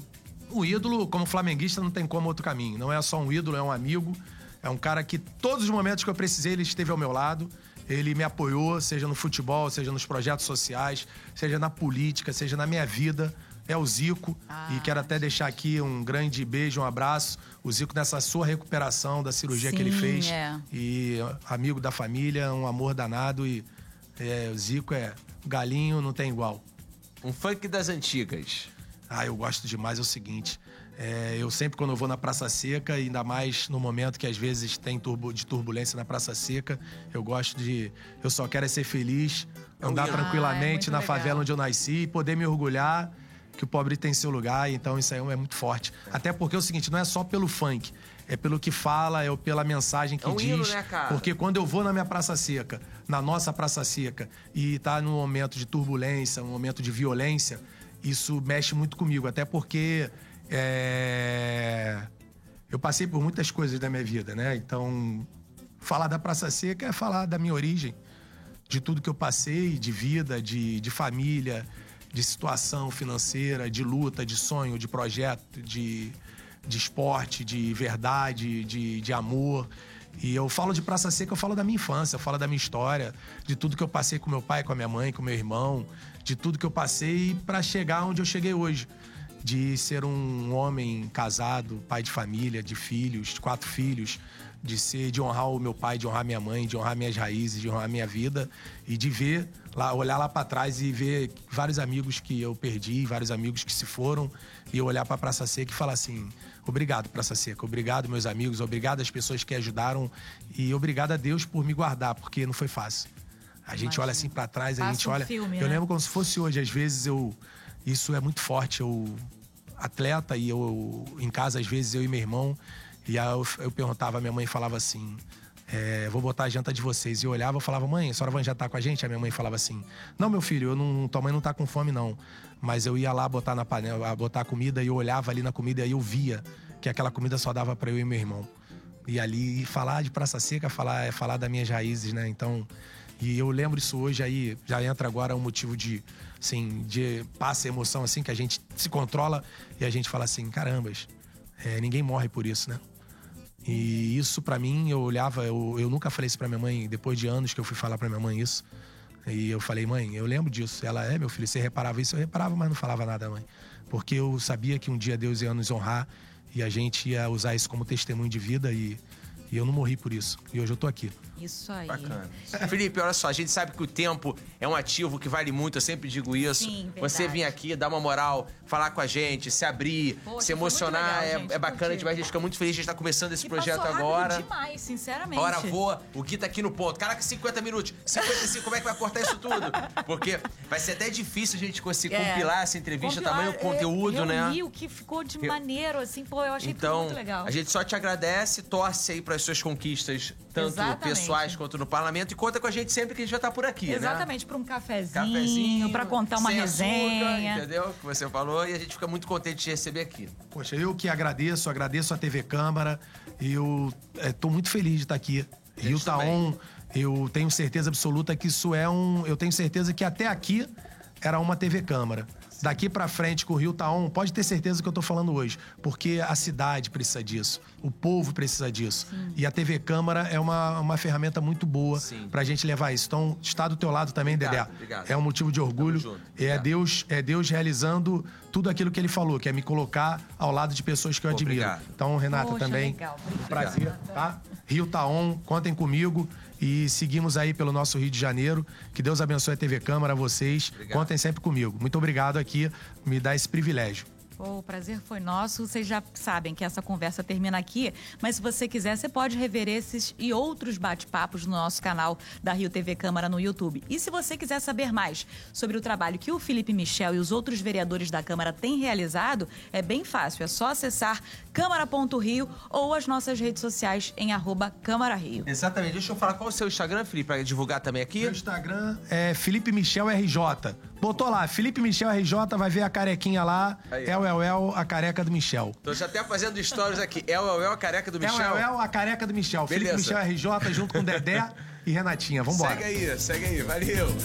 B: O ídolo, como flamenguista, não tem como outro caminho. Não é só um ídolo, é um amigo. É um cara que todos os momentos que eu precisei, ele esteve ao meu lado. ele me apoiou, seja no futebol, seja nos projetos sociais, seja na política, seja na minha vida. É o Zico.
C: Ah,
B: e quero até deixar aqui um grande beijo, um abraço. O Zico nessa sua recuperação da cirurgia que ele
C: Sim,
B: fez.
C: é.
B: E amigo da família, um amor danado. E é, o Zico é galinho, não tem igual.
A: Um funk das antigas.
B: Ah, eu gosto demais. É o seguinte, é, eu sempre quando eu vou na Praça Seca, ainda mais no momento que às vezes tem turbo, de turbulência na Praça Seca, eu gosto de, eu só quero é ser feliz, andar.
C: Ah, é
B: tranquilamente
C: muito
B: na
C: legal.
B: favela onde eu nasci e poder me orgulhar que o pobre tem seu lugar. Então isso aí é muito forte. Até porque é o seguinte, não é só pelo funk. É pelo que fala, é pela mensagem que
A: É um
B: diz.
A: hino, né, cara?
B: Porque quando eu vou na minha Praça Seca, na nossa Praça Seca, e tá num momento de turbulência, um momento de violência, isso mexe muito comigo. Até porque é, eu passei por muitas coisas da minha vida, né? Então, falar da Praça Seca é falar da minha origem, de tudo que eu passei, de vida, de, de família, de situação financeira, de luta, de sonho, de projeto, de, de esporte, de verdade, de, de amor. E eu falo de Praça Seca, eu falo da minha infância, eu falo da minha história, de tudo que eu passei com meu pai, com a minha mãe, com meu irmão, de tudo que eu passei para chegar onde eu cheguei hoje. De ser um homem casado, pai de família, de filhos, de quatro filhos, de ser, de honrar o meu pai, de honrar minha mãe, de honrar minhas raízes, de honrar minha vida e de ver lá, olhar lá para trás e ver vários amigos que eu perdi, vários amigos que se foram e eu olhar para Praça Seca e falar assim: obrigado Praça Seca, obrigado meus amigos, obrigado às pessoas que ajudaram e obrigado a Deus por me guardar, porque não foi fácil. A gente
C: Imagina.
B: olha assim para trás, a
C: Passa
B: gente
C: um
B: olha.
C: filme,
B: eu
C: né?
B: lembro como se fosse hoje, às vezes eu isso é muito forte, eu atleta e eu em casa às vezes eu e meu irmão e aí eu, eu perguntava, a minha mãe falava assim: é, vou botar a janta de vocês. E eu olhava e falava, mãe, a senhora vai jantar com a gente? A minha mãe falava assim: Não, meu filho, eu não, tua mãe não tá com fome, não. Mas eu ia lá botar na panela, botar a comida e eu olhava ali na comida e aí eu via que aquela comida só dava para eu e meu irmão. E ali falar de Praça Seca, falar, é falar das minhas raízes, né? Então. E eu lembro isso hoje, aí já entra agora um motivo de, assim, de passa emoção, assim, que a gente se controla e a gente fala assim: carambas, é, ninguém morre por isso, né? E isso pra mim, eu olhava, eu, eu nunca falei isso pra minha mãe, depois de anos que eu fui falar pra minha mãe isso. E eu falei, mãe, eu lembro disso. Ela, é, meu filho, você reparava isso? Eu reparava, mas não falava nada, mãe. Porque eu sabia que um dia Deus ia nos honrar e a gente ia usar isso como testemunho de vida e, e eu não morri por isso. E hoje eu tô aqui.
C: Isso aí.
A: Bacana. Felipe, olha só, a gente sabe que o tempo é um ativo que vale muito, eu sempre digo isso.
C: Sim, verdade.
A: Você vir aqui, dar uma moral, falar com a gente, se abrir,
C: Poxa,
A: se emocionar,
C: legal,
A: é,
C: gente,
A: é bacana demais. A gente fica muito feliz, a gente tá começando esse
C: E
A: projeto agora.
C: demais, sinceramente.
A: Hora voa, o Gui tá aqui no ponto. Caraca, 50 minutos, 55, como é que vai cortar isso tudo? Porque vai ser até difícil a gente conseguir
C: É.
A: compilar essa entrevista,
C: Compilar,
A: tamanho conteúdo,
C: é,
A: né?
C: reunir o que ficou de
A: Eu-
C: maneiro, assim, pô, eu achei tudo
A: Então,
C: muito legal.
A: a gente só te agradece, torce aí pras suas conquistas, tanto
C: Exatamente.
A: pessoais quanto no parlamento, e conta com a gente sempre que a gente vai estar por aqui, né?
C: Exatamente, pra um cafezinho,
A: Cafezinho,
C: pra contar uma resenha.
A: Açúcar, entendeu? Que você falou, e a gente fica muito contente de te receber aqui.
B: Poxa, eu que agradeço, agradeço a TV Câmara. Eu estou muito feliz de estar aqui. Rio
A: também.
B: Taon, eu tenho certeza absoluta que isso é um. Eu tenho certeza que até aqui era uma TV Câmara. Daqui pra frente com o Rio Taon, pode ter certeza que eu tô falando hoje, porque a cidade precisa disso, o povo precisa disso. E a TV Câmara é uma, uma ferramenta muito boa
A: Sim.
B: pra gente levar isso. Então, está do teu lado também,
A: Obrigado,
B: Dedé.
A: obrigado.
B: É um motivo de orgulho. É. Deus, é Deus realizando tudo aquilo que ele falou, que é me colocar ao lado de pessoas que eu admiro.
A: Obrigado.
B: Então, Renata,
C: Poxa,
B: também.
C: legal.
B: Um prazer, tá? Rio Taon, contem comigo e seguimos aí pelo nosso Rio de Janeiro. Que Deus abençoe a TV Câmara, vocês.
A: Obrigado.
B: Contem sempre comigo. Muito obrigado aqui, me dá esse privilégio.
C: Pô, o prazer foi nosso. Vocês já sabem que essa conversa termina aqui, mas se você quiser, você pode rever esses e outros bate-papos no nosso canal da Rio TV Câmara no YouTube. E se você quiser saber mais sobre o trabalho que o Felipe Michel e os outros vereadores da Câmara têm realizado, é bem fácil. É só acessar câmara.rio ou as nossas redes sociais em arroba Câmara Rio.
A: Exatamente. Deixa eu falar qual é o seu Instagram, Felipe, pra divulgar também aqui.
B: Meu Instagram é Felipe Michel RJ. Botou lá, Felipe Michel RJ, vai ver a carequinha lá.
A: Aí,
B: El. El El, a careca do Michel.
A: Tô já até fazendo stories aqui. El, El, El, a careca do
B: El
A: Michel.
B: El El, a careca do Michel.
A: Beleza.
B: Felipe Michel RJ junto com Dedé e Renatinha. Vambora.
A: Segue aí, segue aí. Valeu.